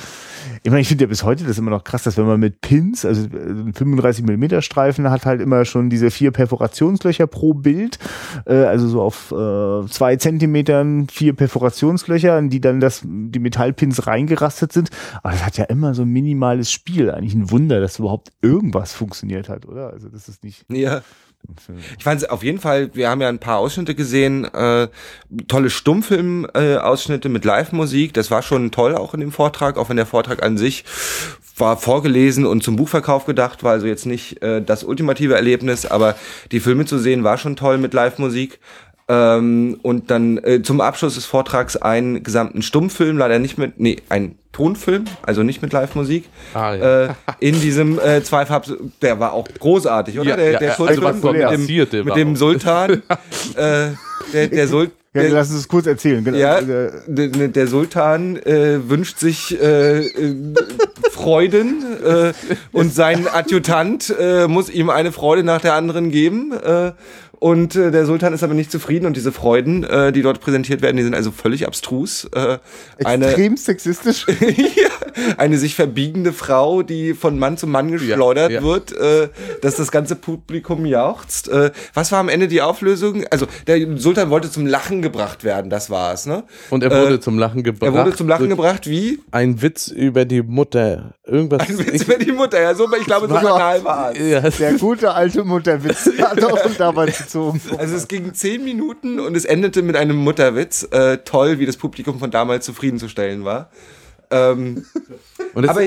Ich meine, ich finde ja bis heute das immer noch krass, dass wenn man mit Pins, also äh, ein 35 mm Streifen hat halt immer schon diese vier Perforationslöcher pro Bild, äh, also so auf äh, zwei Zentimetern vier Perforationslöcher, in die dann das, die Metallpins reingerastet sind. Aber das hat ja immer so ein minimales Spiel. Eigentlich ein Wunder, dass überhaupt irgendwas funktioniert hat, oder? Also das ist nicht. Ja. Ich fand auf jeden Fall, wir haben ja ein paar Ausschnitte gesehen, äh, tolle Stummfilm-Ausschnitte äh, mit Live-Musik. Das war schon toll auch in dem Vortrag, auch wenn der Vortrag an sich war vorgelesen und zum Buchverkauf gedacht, war also jetzt nicht äh, das ultimative Erlebnis, aber die Filme zu sehen war schon toll mit Live-Musik. Ähm, und dann äh, zum Abschluss des Vortrags einen gesamten Stummfilm, leider nicht mit, nee, ein Tonfilm, also nicht mit Live-Musik, Ah, ja. äh, in diesem äh, Zweifarbs, der war auch großartig, oder? Ja, der ja, der also Sultan was dort mit dem, mit dem auch- Sultan, äh, der, der Sultan. Ja, lass uns es kurz erzählen. Genau. Ja, Äh, der, der Sultan äh, wünscht sich äh, äh, Freuden äh, und sein Adjutant äh, muss ihm eine Freude nach der anderen geben. Und äh, der Sultan ist aber nicht zufrieden und diese Freuden, äh, die dort präsentiert werden, die sind also völlig abstrus. Äh, eine, Extrem sexistisch. ja, eine sich verbiegende Frau, die von Mann zu Mann geschleudert ja. wird, äh, dass das ganze Publikum jauchzt. Äh, was war am Ende die Auflösung? Also der Sultan wollte zum Lachen gebracht werden, das war's, ne? Und er wurde Äh, zum Lachen gebracht. Er wurde zum Lachen gebracht, wie? Ein Witz über die Mutter. Irgendwas. Ein Witz über die Mutter, ja, so, ich glaube, so War- banal war es. ja, Der gute alte Mutterwitz hat auch damals gezogen. Also es ging zehn Minuten und es endete mit einem Mutterwitz. Äh, toll, wie das Publikum von damals zufriedenzustellen war. Ähm, und aber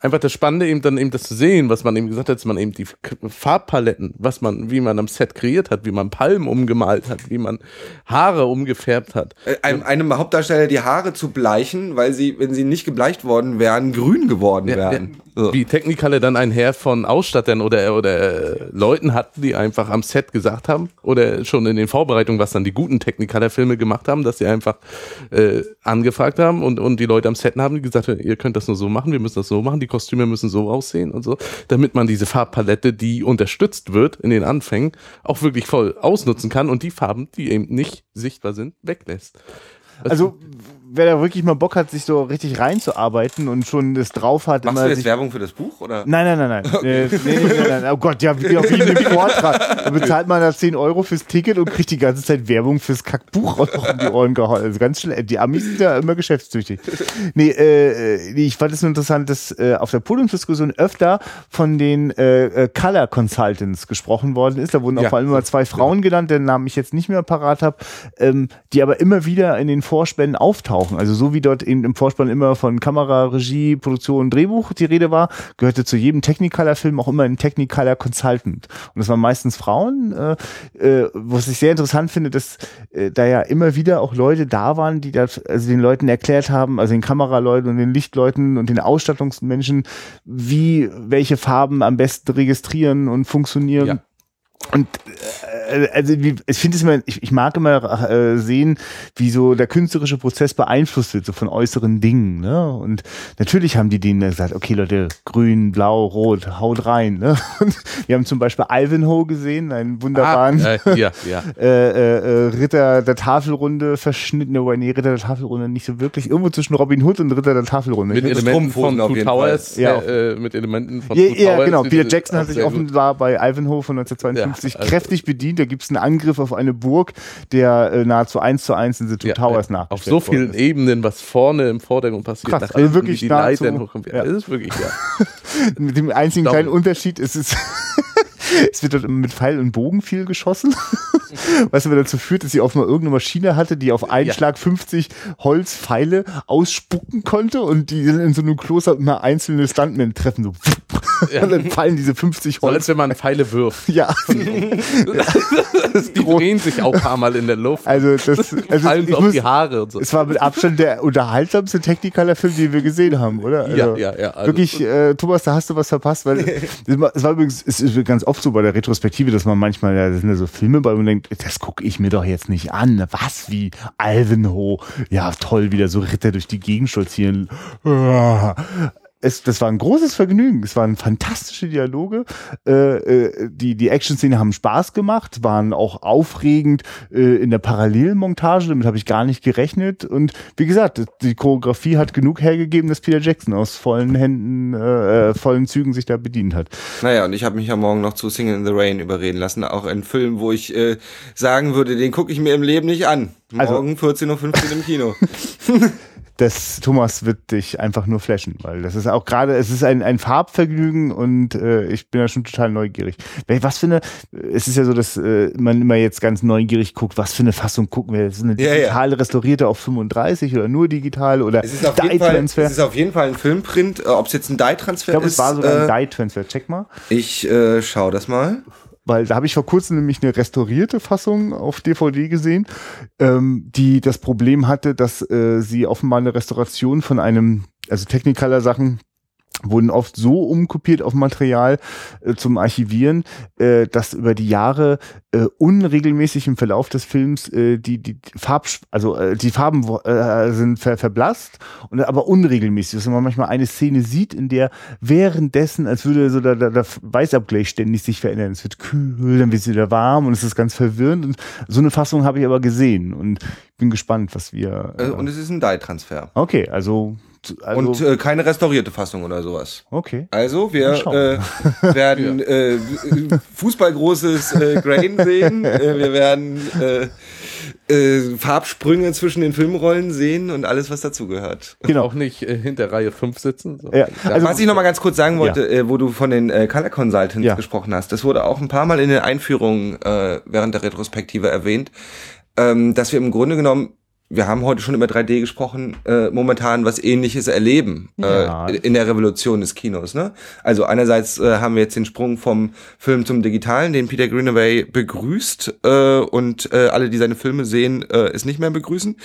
einfach das Spannende eben dann eben das zu sehen, was man eben gesagt hat, dass man eben die Farbpaletten, was man, wie man am Set kreiert hat, wie man Palmen umgemalt hat, wie man Haare umgefärbt hat. äh, einem, einem Hauptdarsteller die Haare zu bleichen, weil sie, wenn sie nicht gebleicht worden wären, grün geworden wären. So. Wie Technicolor dann ein Heer von Ausstattern oder, oder äh, Leuten hatten, die einfach am Set gesagt haben oder schon in den Vorbereitungen, was dann die guten Technicolor-Filme gemacht haben, dass sie einfach äh, angefragt haben und, und die Leute am Set haben die gesagt, ihr könnt das nur so machen, wir müssen das so machen, die Kostüme müssen so aussehen und so, damit man diese Farbpalette, die unterstützt wird in den Anfängen, auch wirklich voll ausnutzen kann und die Farben, die eben nicht sichtbar sind, weglässt. Also, wer da wirklich mal Bock hat, sich so richtig reinzuarbeiten und schon das drauf hat, Machst du jetzt Werbung für das Buch? Oder? Nein, nein, nein, nein. Äh, nee, nee, nee, nein. Oh Gott, ja, wie auf jedem Vortrag. Da bezahlt man da 10 Euro fürs Ticket und kriegt die ganze Zeit Werbung fürs Kackbuch auch um die Ohren gehauen. Also ganz schnell. Die Amis sind ja immer geschäftstüchtig. Nee, äh, nee, ich fand es nur interessant, dass äh, auf der Podiumsdiskussion öfter von den äh, äh, Color Consultants gesprochen worden ist. Da wurden auch Ja. vor allem immer zwei Frauen genannt, deren Namen ich jetzt nicht mehr parat habe, ähm, die aber immer wieder in den Vorspänen auftauchen. Also so wie dort in, im Vorspann immer von Kamera, Regie, Produktion, Drehbuch die Rede war, gehörte zu jedem Technicolor-Film auch immer ein Technicolor Consultant. Und das waren meistens Frauen, äh, äh, was ich sehr interessant finde, dass äh, da ja immer wieder auch Leute da waren, die das, also den Leuten erklärt haben, also den Kameraleuten und den Lichtleuten und den Ausstattungsmenschen, wie welche Farben am besten registrieren und funktionieren. Ja. Und äh, also wie, ich finde es immer, ich, ich mag immer äh, sehen, wie so der künstlerische Prozess beeinflusst wird, so von äußeren Dingen. Ne? Und natürlich haben die denen gesagt, okay Leute, grün, blau, rot, haut rein. Ne? Und wir haben zum Beispiel Ivanhoe gesehen, einen wunderbaren Ah, äh, ja, ja. äh, äh, äh, Ritter der Tafelrunde verschnitten. Wobei, nee, Ritter der Tafelrunde nicht so wirklich. Irgendwo zwischen Robin Hood und Ritter der Tafelrunde. Mit Elementen von auf Two Towers. Ja. äh, äh, mit Elementen von Ja, Two ja Towers. genau. die- Peter Jackson hat sich offenbar bei Ivanhoe von 1952 Ja, also- kräftig bedient. Da gibt es einen Angriff auf eine Burg, der äh, nahezu eins zu eins in The Two Ja, Towers nach. Auf so vielen Ebenen, was vorne im Vordergrund passiert. Krass, also wirklich die nahezu- Leitern hochkommen. Ja, ja. Das ist wirklich, ja. Mit dem einzigen Daumen. kleinen Unterschied ist es. Es wird dort mit Pfeil und Bogen viel geschossen, was aber dazu führt, dass sie offenbar irgendeine Maschine hatte, die auf einen Ja. Schlag 50 Holzpfeile ausspucken konnte und die in so einem Kloster immer einzelne Stuntmen treffen. So. Ja. Und dann fallen diese 50 So Holz. als wenn man Pfeile wirft. Ja, Die drehen sich auch ein paar Mal in der Luft. also das, also fallen ich so auf muss, die Haare und so. es war mit Abstand der unterhaltsamste Technicolor-Film, den wir gesehen haben, oder? Also, Ja, ja, ja. Also- wirklich, äh, Thomas, da hast du was verpasst, weil es war, übrigens, es ist ganz oft so bei der Retrospektive, dass man manchmal, da sind ja so Filme bei und man denkt, das gucke ich mir doch jetzt nicht an. Was wie Alvenho? Ja, toll, wieder so Ritter durch die Gegend stolzieren. Es, das war ein großes Vergnügen. Es waren fantastische Dialoge. Äh, äh, die die Action-Szene haben Spaß gemacht, waren auch aufregend äh, in der Parallelmontage. Damit habe ich gar nicht gerechnet. Und wie gesagt, die Choreografie hat genug hergegeben, dass Peter Jackson aus vollen Händen, äh, äh, vollen Zügen sich da bedient hat. Naja, und ich habe mich ja morgen noch zu Singing in the Rain überreden lassen. Auch ein Film, wo ich äh, sagen würde, den gucke ich mir im Leben nicht an. Also- Morgen 14.15 Uhr im Kino. Das Thomas wird dich einfach nur flashen, weil das ist auch gerade, es ist ein, ein Farbvergnügen und äh, ich bin da schon total neugierig. Was für eine, es ist ja so, dass äh, man immer jetzt ganz neugierig guckt, was für eine Fassung gucken wir. Ist eine Ja, ja. digitale restaurierte auf 35 oder nur digital oder Es ist auf jeden Fall, es ist auf jeden Fall ein Filmprint. Äh, Ob es jetzt ein Dye-Transfer Ich glaube, ist, es war sogar ein äh, Dye-Transfer. Check mal. ich äh, schau das mal. Weil da habe ich vor kurzem nämlich eine restaurierte Fassung auf DVD gesehen, ähm, die das Problem hatte, dass äh, sie offenbar eine Restauration von einem, also Technicolor-Sachen wurden oft so umkopiert auf Material äh, zum Archivieren, äh, dass über die Jahre äh, unregelmäßig im Verlauf des Films äh, die die Farb also äh, die Farben äh, sind ver verblasst und aber unregelmäßig, dass man manchmal eine Szene sieht, in der währenddessen, als würde so der, der, der Weißabgleich ständig sich verändern. Es wird kühl, dann wird es wieder warm und es ist ganz verwirrend. Und so eine Fassung habe ich aber gesehen und bin gespannt, was wir. Äh, und es ist ein Dye-Transfer. okay, also, also und äh, keine restaurierte Fassung oder sowas. okay. Also, wir äh, werden äh, fußballgroßes äh, Grain sehen. Äh, wir werden äh, äh, Farbsprünge zwischen den Filmrollen sehen und alles, was dazugehört. Genau. Auch nicht äh, hinter Reihe 5 sitzen. So. Ja, also, was ich noch mal ganz kurz sagen wollte, äh, wo du von den äh, Color Consultants Ja. gesprochen hast, das wurde auch ein paar Mal in den Einführungen äh, während der Retrospektive erwähnt, ähm, dass wir im Grunde genommen wir haben heute schon über 3D gesprochen, äh, momentan was ähnliches erleben äh, Ja. in der Revolution des Kinos. Ne? Also einerseits äh, haben wir jetzt den Sprung vom Film zum Digitalen, den Peter Greenaway begrüßt äh, und äh, alle, die seine Filme sehen, äh, es nicht mehr begrüßen.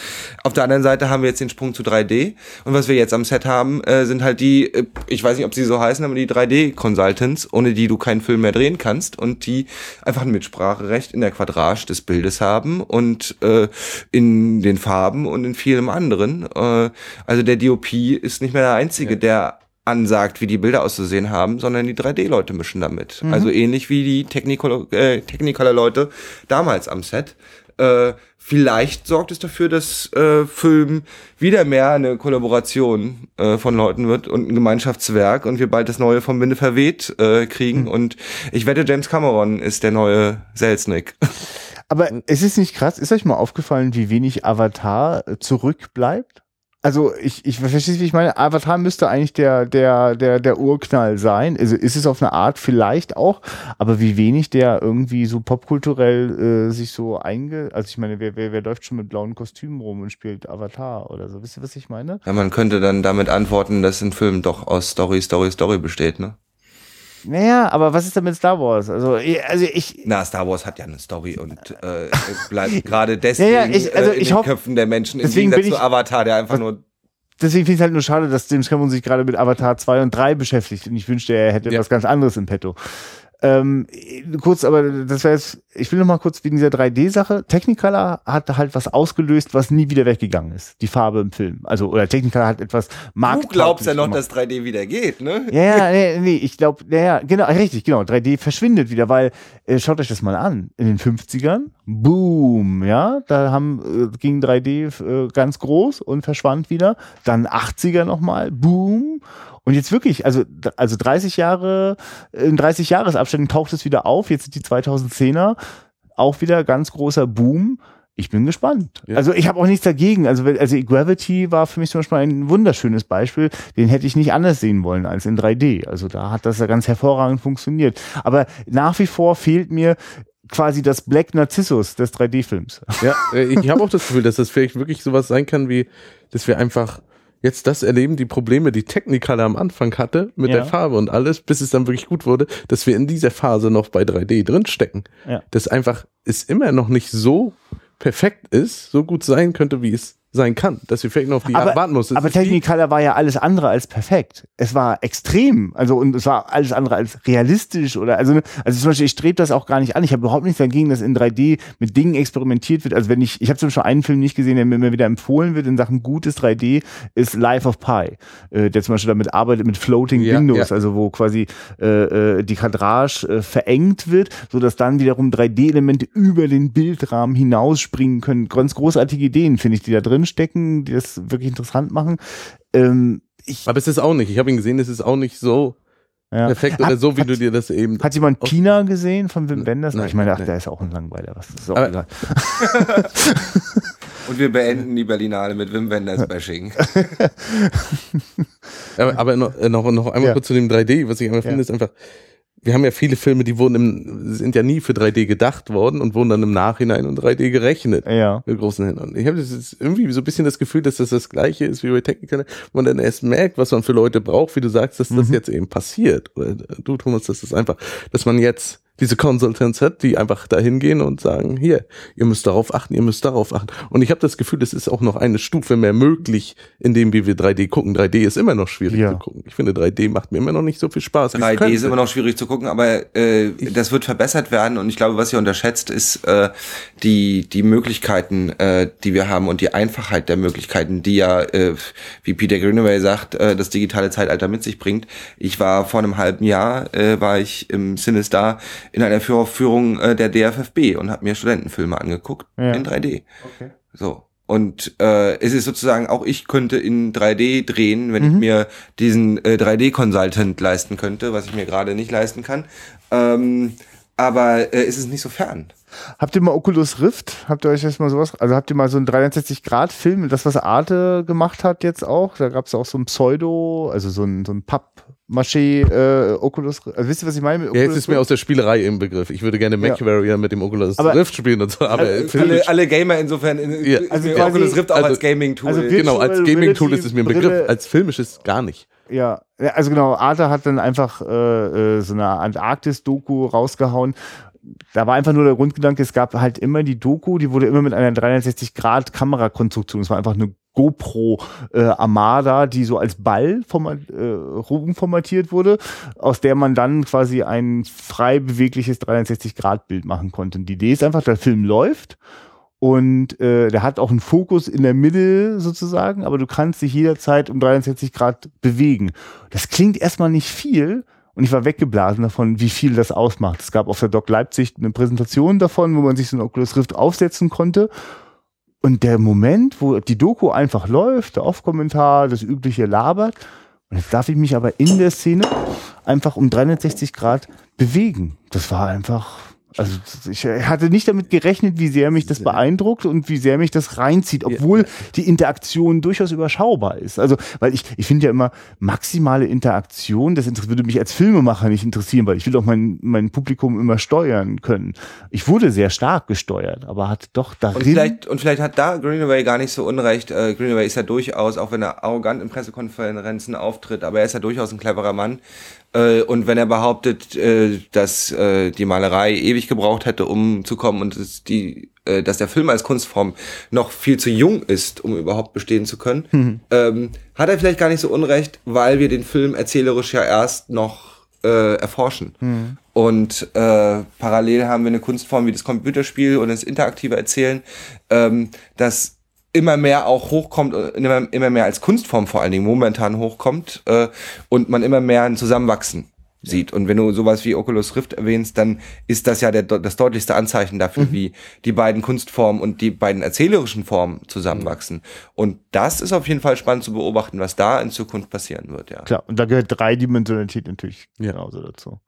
Auf der anderen Seite haben wir jetzt den Sprung zu 3D und was wir jetzt am Set haben, äh, sind halt die, äh, ich weiß nicht, ob sie so heißen, aber die 3D-Consultants, ohne die du keinen Film mehr drehen kannst und die einfach ein Mitspracherecht in der Quadrage des Bildes haben und äh, in den Farben und in vielem anderen. Äh, also der DOP ist nicht mehr der Einzige, der ansagt, wie die Bilder auszusehen haben, sondern die 3D-Leute mischen damit. Also ähnlich wie die äh, Technicolor-Leute damals am Set. Äh, vielleicht sorgt es dafür, dass äh, Film wieder mehr eine Kollaboration äh, von Leuten wird und ein Gemeinschaftswerk und wir bald das neue vom Winde verweht äh, kriegen. Und ich wette, James Cameron ist der neue Selznick. Aber es ist nicht krass. Ist euch mal aufgefallen, wie wenig Avatar zurückbleibt? Also ich, ich verstehe, wie ich meine. Avatar müsste eigentlich der, der, der, der Urknall sein. Also ist es auf eine Art vielleicht auch, aber wie wenig der irgendwie so popkulturell äh, sich so einge... Also ich meine, wer, wer, wer läuft schon mit blauen Kostümen rum und spielt Avatar oder so? Wisst ihr, was ich meine? Ja, man könnte dann damit antworten, dass ein Film doch aus Story, Story, Story besteht, ne? Naja, aber was ist denn mit Star Wars? Also, ich- also ich, Na, Star Wars hat ja eine Story und äh, bleibt gerade deswegen Ja, ja, ich- also äh, in ich den hoff- Köpfen der Menschen im deswegen Gegensatz bin zu ich- Avatar, der einfach nur deswegen finde ich es halt nur schade, dass James Cameron sich gerade mit Avatar 2 und 3 beschäftigt und ich wünschte, er hätte Ja. was ganz anderes im Petto. Ähm, kurz, aber das wäre jetzt, ich will noch mal kurz wegen dieser 3D-Sache. Technicolor hat halt was ausgelöst, was nie wieder weggegangen ist. Die Farbe im Film. Also, oder Technicolor hat etwas Du markttauglich glaubst ja noch, gemacht. dass 3D wieder geht, ne? Ja, nee, nee, ich glaube, ja, ja, genau, richtig, genau. 3D verschwindet wieder, weil, äh, schaut euch das mal an. In den 50ern, boom, ja, da haben, äh, ging 3D äh, ganz groß und verschwand wieder. Dann 80er nochmal, boom. Und jetzt wirklich, also, also 30 Jahre, in 30 Jahresabständen taucht es wieder auf. Jetzt sind die 2010er auch wieder ganz großer Boom. Ich bin gespannt. Ja. Also ich habe auch nichts dagegen. Also, also Gravity war für mich zum Beispiel ein wunderschönes Beispiel. Den hätte ich nicht anders sehen wollen als in 3D. Also da hat das ja ganz hervorragend funktioniert. Aber nach wie vor fehlt mir quasi das Black Narcissus des 3D-Films. Ja, äh, ich habe auch das Gefühl, dass das vielleicht wirklich sowas sein kann wie, dass wir einfach jetzt das erleben, die Probleme, die Technicolor am Anfang hatte mit Ja. der Farbe und alles, bis es dann wirklich gut wurde, dass wir in dieser Phase noch bei 3D drinstecken. Ja. Das einfach es immer noch nicht so perfekt ist, so gut sein könnte, wie es sein kann, dass wir vielleicht noch auf die Jahre warten muss. Das aber Technicolor war ja alles andere als perfekt. Es war extrem, also und es war alles andere als realistisch oder also also zum Beispiel ich strebe das auch gar nicht an. Ich habe überhaupt nichts dagegen, dass in 3D mit Dingen experimentiert wird. Also wenn ich ich habe zum Beispiel einen Film nicht gesehen, der mir immer wieder empfohlen wird in Sachen gutes 3D ist Life of Pi, äh, der zum Beispiel damit arbeitet mit Floating Ja, Windows, ja. also wo quasi äh, äh, die Kadrage äh, verengt wird, so dass dann wiederum 3D-Elemente über den Bildrahmen hinausspringen können. Ganz großartige Ideen finde ich, die da drin stecken, die das wirklich interessant machen. Ähm, ich, aber es ist auch nicht, ich habe ihn gesehen, es ist auch nicht so ja. perfekt oder Hat- so, wie hat, du dir das eben. Hat jemand Pina gesehen von Wim Wenders? Nein, ich meine, ach, nein. der ist auch ein Langweiler. Was ist auch Aber- egal. Und wir beenden die Berlinale mit Wim Wenders Bashing. Aber, aber noch, äh, noch, noch einmal Ja. kurz zu dem 3D, was ich einfach Ja. finde, ist einfach, wir haben ja viele Filme, die wurden im, sind ja nie für 3D gedacht worden und wurden dann im Nachhinein in 3D gerechnet. Ja. Mit großen Händen. Ich habe das jetzt irgendwie so ein bisschen das Gefühl, dass das das gleiche ist wie bei Technical, wo man dann erst merkt, was man für Leute braucht, wie du sagst, dass Mhm. das jetzt eben passiert. Oder du, Thomas, das ist einfach, dass man jetzt diese Consultants hat, die einfach da hingehen und sagen, hier, ihr müsst darauf achten, ihr müsst darauf achten. Und ich habe das Gefühl, es ist auch noch eine Stufe mehr möglich, in dem wie wir 3D gucken. 3D ist immer noch schwierig Ja. zu gucken. Ich finde, 3D macht mir immer noch nicht so viel Spaß. wie es 3D könnte. ist immer noch schwierig zu gucken, aber äh, das wird verbessert werden und ich glaube, was ihr unterschätzt, ist äh, die die Möglichkeiten, äh, die wir haben und die Einfachheit der Möglichkeiten, die ja, äh, wie Peter Greenaway sagt, äh, das digitale Zeitalter mit sich bringt. Ich war vor einem halben Jahr äh, war ich im Cinestar in einer Führung äh, der DFFB und habe mir Studentenfilme angeguckt Ja. in 3D. Okay. So. Und äh, es ist sozusagen, auch ich könnte in 3D drehen, wenn ich Mhm. mir diesen äh, 3D-Consultant leisten könnte, was ich mir gerade nicht leisten kann. Ähm, aber äh, es ist nicht so fern. Habt ihr mal Oculus Rift? Habt ihr euch jetzt mal sowas? Also habt ihr mal so einen 360-Grad-Film, das was Arte gemacht hat jetzt auch? Da gab es auch so ein Pseudo, also so ein, so ein Papp-Maché äh, Oculus Rift. Also wisst ihr, was ich meine mit Ja, Oculus jetzt ist mir aus der Spielerei im Begriff. Ich würde gerne MacWarrior mit dem Oculus Aber- Rift spielen und so, aber Also, Alle, alle Gamer insofern, in, Ja. ist Also quasi- Oculus Rift auch also- als Gaming-Tool. also wir- genau, als Gaming-Tool Reality ist es mir ein Brille- Begriff. Als filmisch ist gar nicht. Ja, ja, also genau, Arte hat dann einfach äh, äh, so eine Antarktis-Doku rausgehauen. Da war einfach nur der Grundgedanke, es gab halt immer die Doku, die wurde immer mit einer 360-Grad-Kamerakonstruktion. Es war einfach eine GoPro äh, Armada, die so als Ball format, äh, rumformatiert wurde, aus der man dann quasi ein frei bewegliches 360-Grad-Bild machen konnte. Und die Idee ist einfach, der Film läuft und äh, der hat auch einen Fokus in der Mitte sozusagen, aber du kannst dich jederzeit um 360 Grad bewegen. Das klingt erstmal nicht viel und ich war weggeblasen davon, wie viel das ausmacht. Es gab auf der Doc Leipzig eine Präsentation davon, wo man sich so ein Oculus Rift aufsetzen konnte. Und der Moment, wo die Doku einfach läuft, der Off-Kommentar, das übliche labert, und jetzt darf ich mich aber in der Szene einfach um 360 Grad bewegen. Das war einfach, also ich hatte nicht damit gerechnet, wie sehr mich das beeindruckt und wie sehr mich das reinzieht, obwohl die Interaktion durchaus überschaubar ist. Also, weil ich, ich finde ja immer maximale Interaktion, das würde mich als Filmemacher nicht interessieren, weil ich will auch mein, mein Publikum immer steuern können. Ich wurde sehr stark gesteuert, aber hatte doch darin. Und vielleicht, und vielleicht hat da Greenaway gar nicht so unrecht. Äh, Greenaway ist ja durchaus, auch wenn er arrogant in Pressekonferenzen auftritt, aber er ist ja durchaus ein cleverer Mann. Äh, und wenn er behauptet, äh, dass äh, die Malerei ewig gebraucht hätte, um zu kommen und dass, die, dass der Film als Kunstform noch viel zu jung ist, um überhaupt bestehen zu können, ähm, hat er vielleicht gar nicht so unrecht, weil wir den Film erzählerisch ja erst noch äh, erforschen. Und äh, parallel haben wir eine Kunstform wie das Computerspiel und das interaktive Erzählen, ähm, das immer mehr auch hochkommt, äh, immer, immer mehr als Kunstform vor allen Dingen momentan hochkommt äh, und man immer mehr ein Zusammenwachsen sieht. Und wenn du sowas wie Oculus Rift erwähnst, dann ist das ja der, das deutlichste Anzeichen dafür, wie die beiden Kunstformen und die beiden erzählerischen Formen zusammenwachsen. Und das ist auf jeden Fall spannend zu beobachten, was da in Zukunft passieren wird, ja. Klar, und da gehört Dreidimensionalität natürlich Ja. genauso dazu.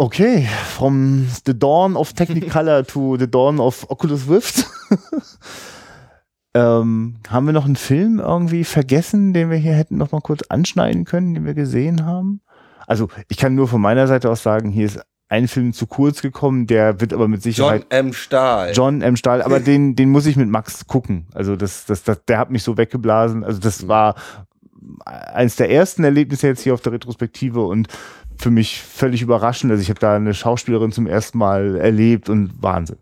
Okay, from the dawn of Technicolor to the dawn of Oculus Rift. ähm, haben wir noch einen Film irgendwie vergessen, den wir hier hätten noch mal kurz anschneiden können, den wir gesehen haben? Also ich kann nur von meiner Seite aus sagen, hier ist ein Film zu kurz gekommen, der wird aber mit Sicherheit. John M. Stahl. John M. Stahl, aber den, den muss ich mit Max gucken. Also das, das, das, der hat mich so weggeblasen. Also das war eins der ersten Erlebnisse jetzt hier auf der Retrospektive und für mich völlig überraschend. Also ich habe da eine Schauspielerin zum ersten Mal erlebt und Wahnsinn.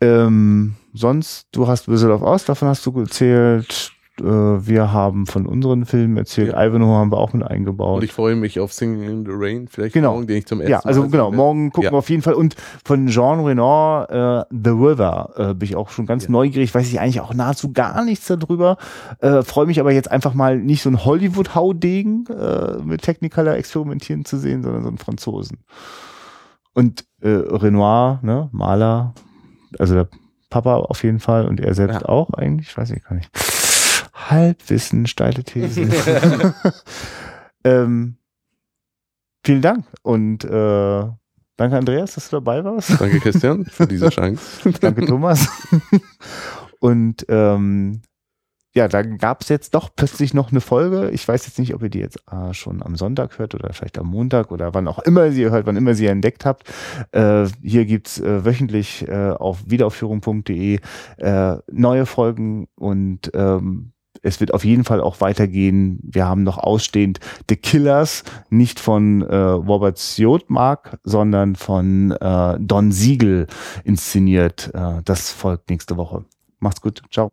Ähm, sonst, du hast Wizard of Oz, davon hast du erzählt. Äh, wir haben von unseren Filmen erzählt. Ja. Ivanhoe haben wir auch mit eingebaut. Und ich freue mich auf Singing in the Rain, vielleicht Genau. morgen, den ich zum ersten Ja, also Mal genau, sehen werde. morgen gucken Ja. wir auf jeden Fall. Und von Jean Renoir, äh, The River, äh, bin ich auch schon ganz Ja. neugierig, weiß ich eigentlich auch nahezu gar nichts darüber. Äh, Freue mich aber jetzt einfach mal nicht so ein Hollywood-Haudegen äh, mit Technicolor experimentieren zu sehen, sondern so einen Franzosen. Und äh, Renoir, ne, Maler, also der Papa auf jeden Fall und er selbst Ja. auch eigentlich, weiß ich gar nicht. Halbwissen, steile These. ähm, vielen Dank und äh, danke Andreas, dass du dabei warst. Danke, Christian, für diese Chance. danke Thomas. und ähm, ja, da gab es jetzt doch plötzlich noch eine Folge. Ich weiß jetzt nicht, ob ihr die jetzt äh, schon am Sonntag hört oder vielleicht am Montag oder wann auch immer sie hört, wann immer sie entdeckt habt. Äh, hier gibt's äh, wöchentlich äh, auf wiederaufführung.de äh, neue Folgen und ähm, es wird auf jeden Fall auch weitergehen. Wir haben noch ausstehend The Killers, nicht von äh, Robert Siodmark, sondern von äh, Don Siegel inszeniert. Äh, das folgt nächste Woche. Macht's gut. Ciao.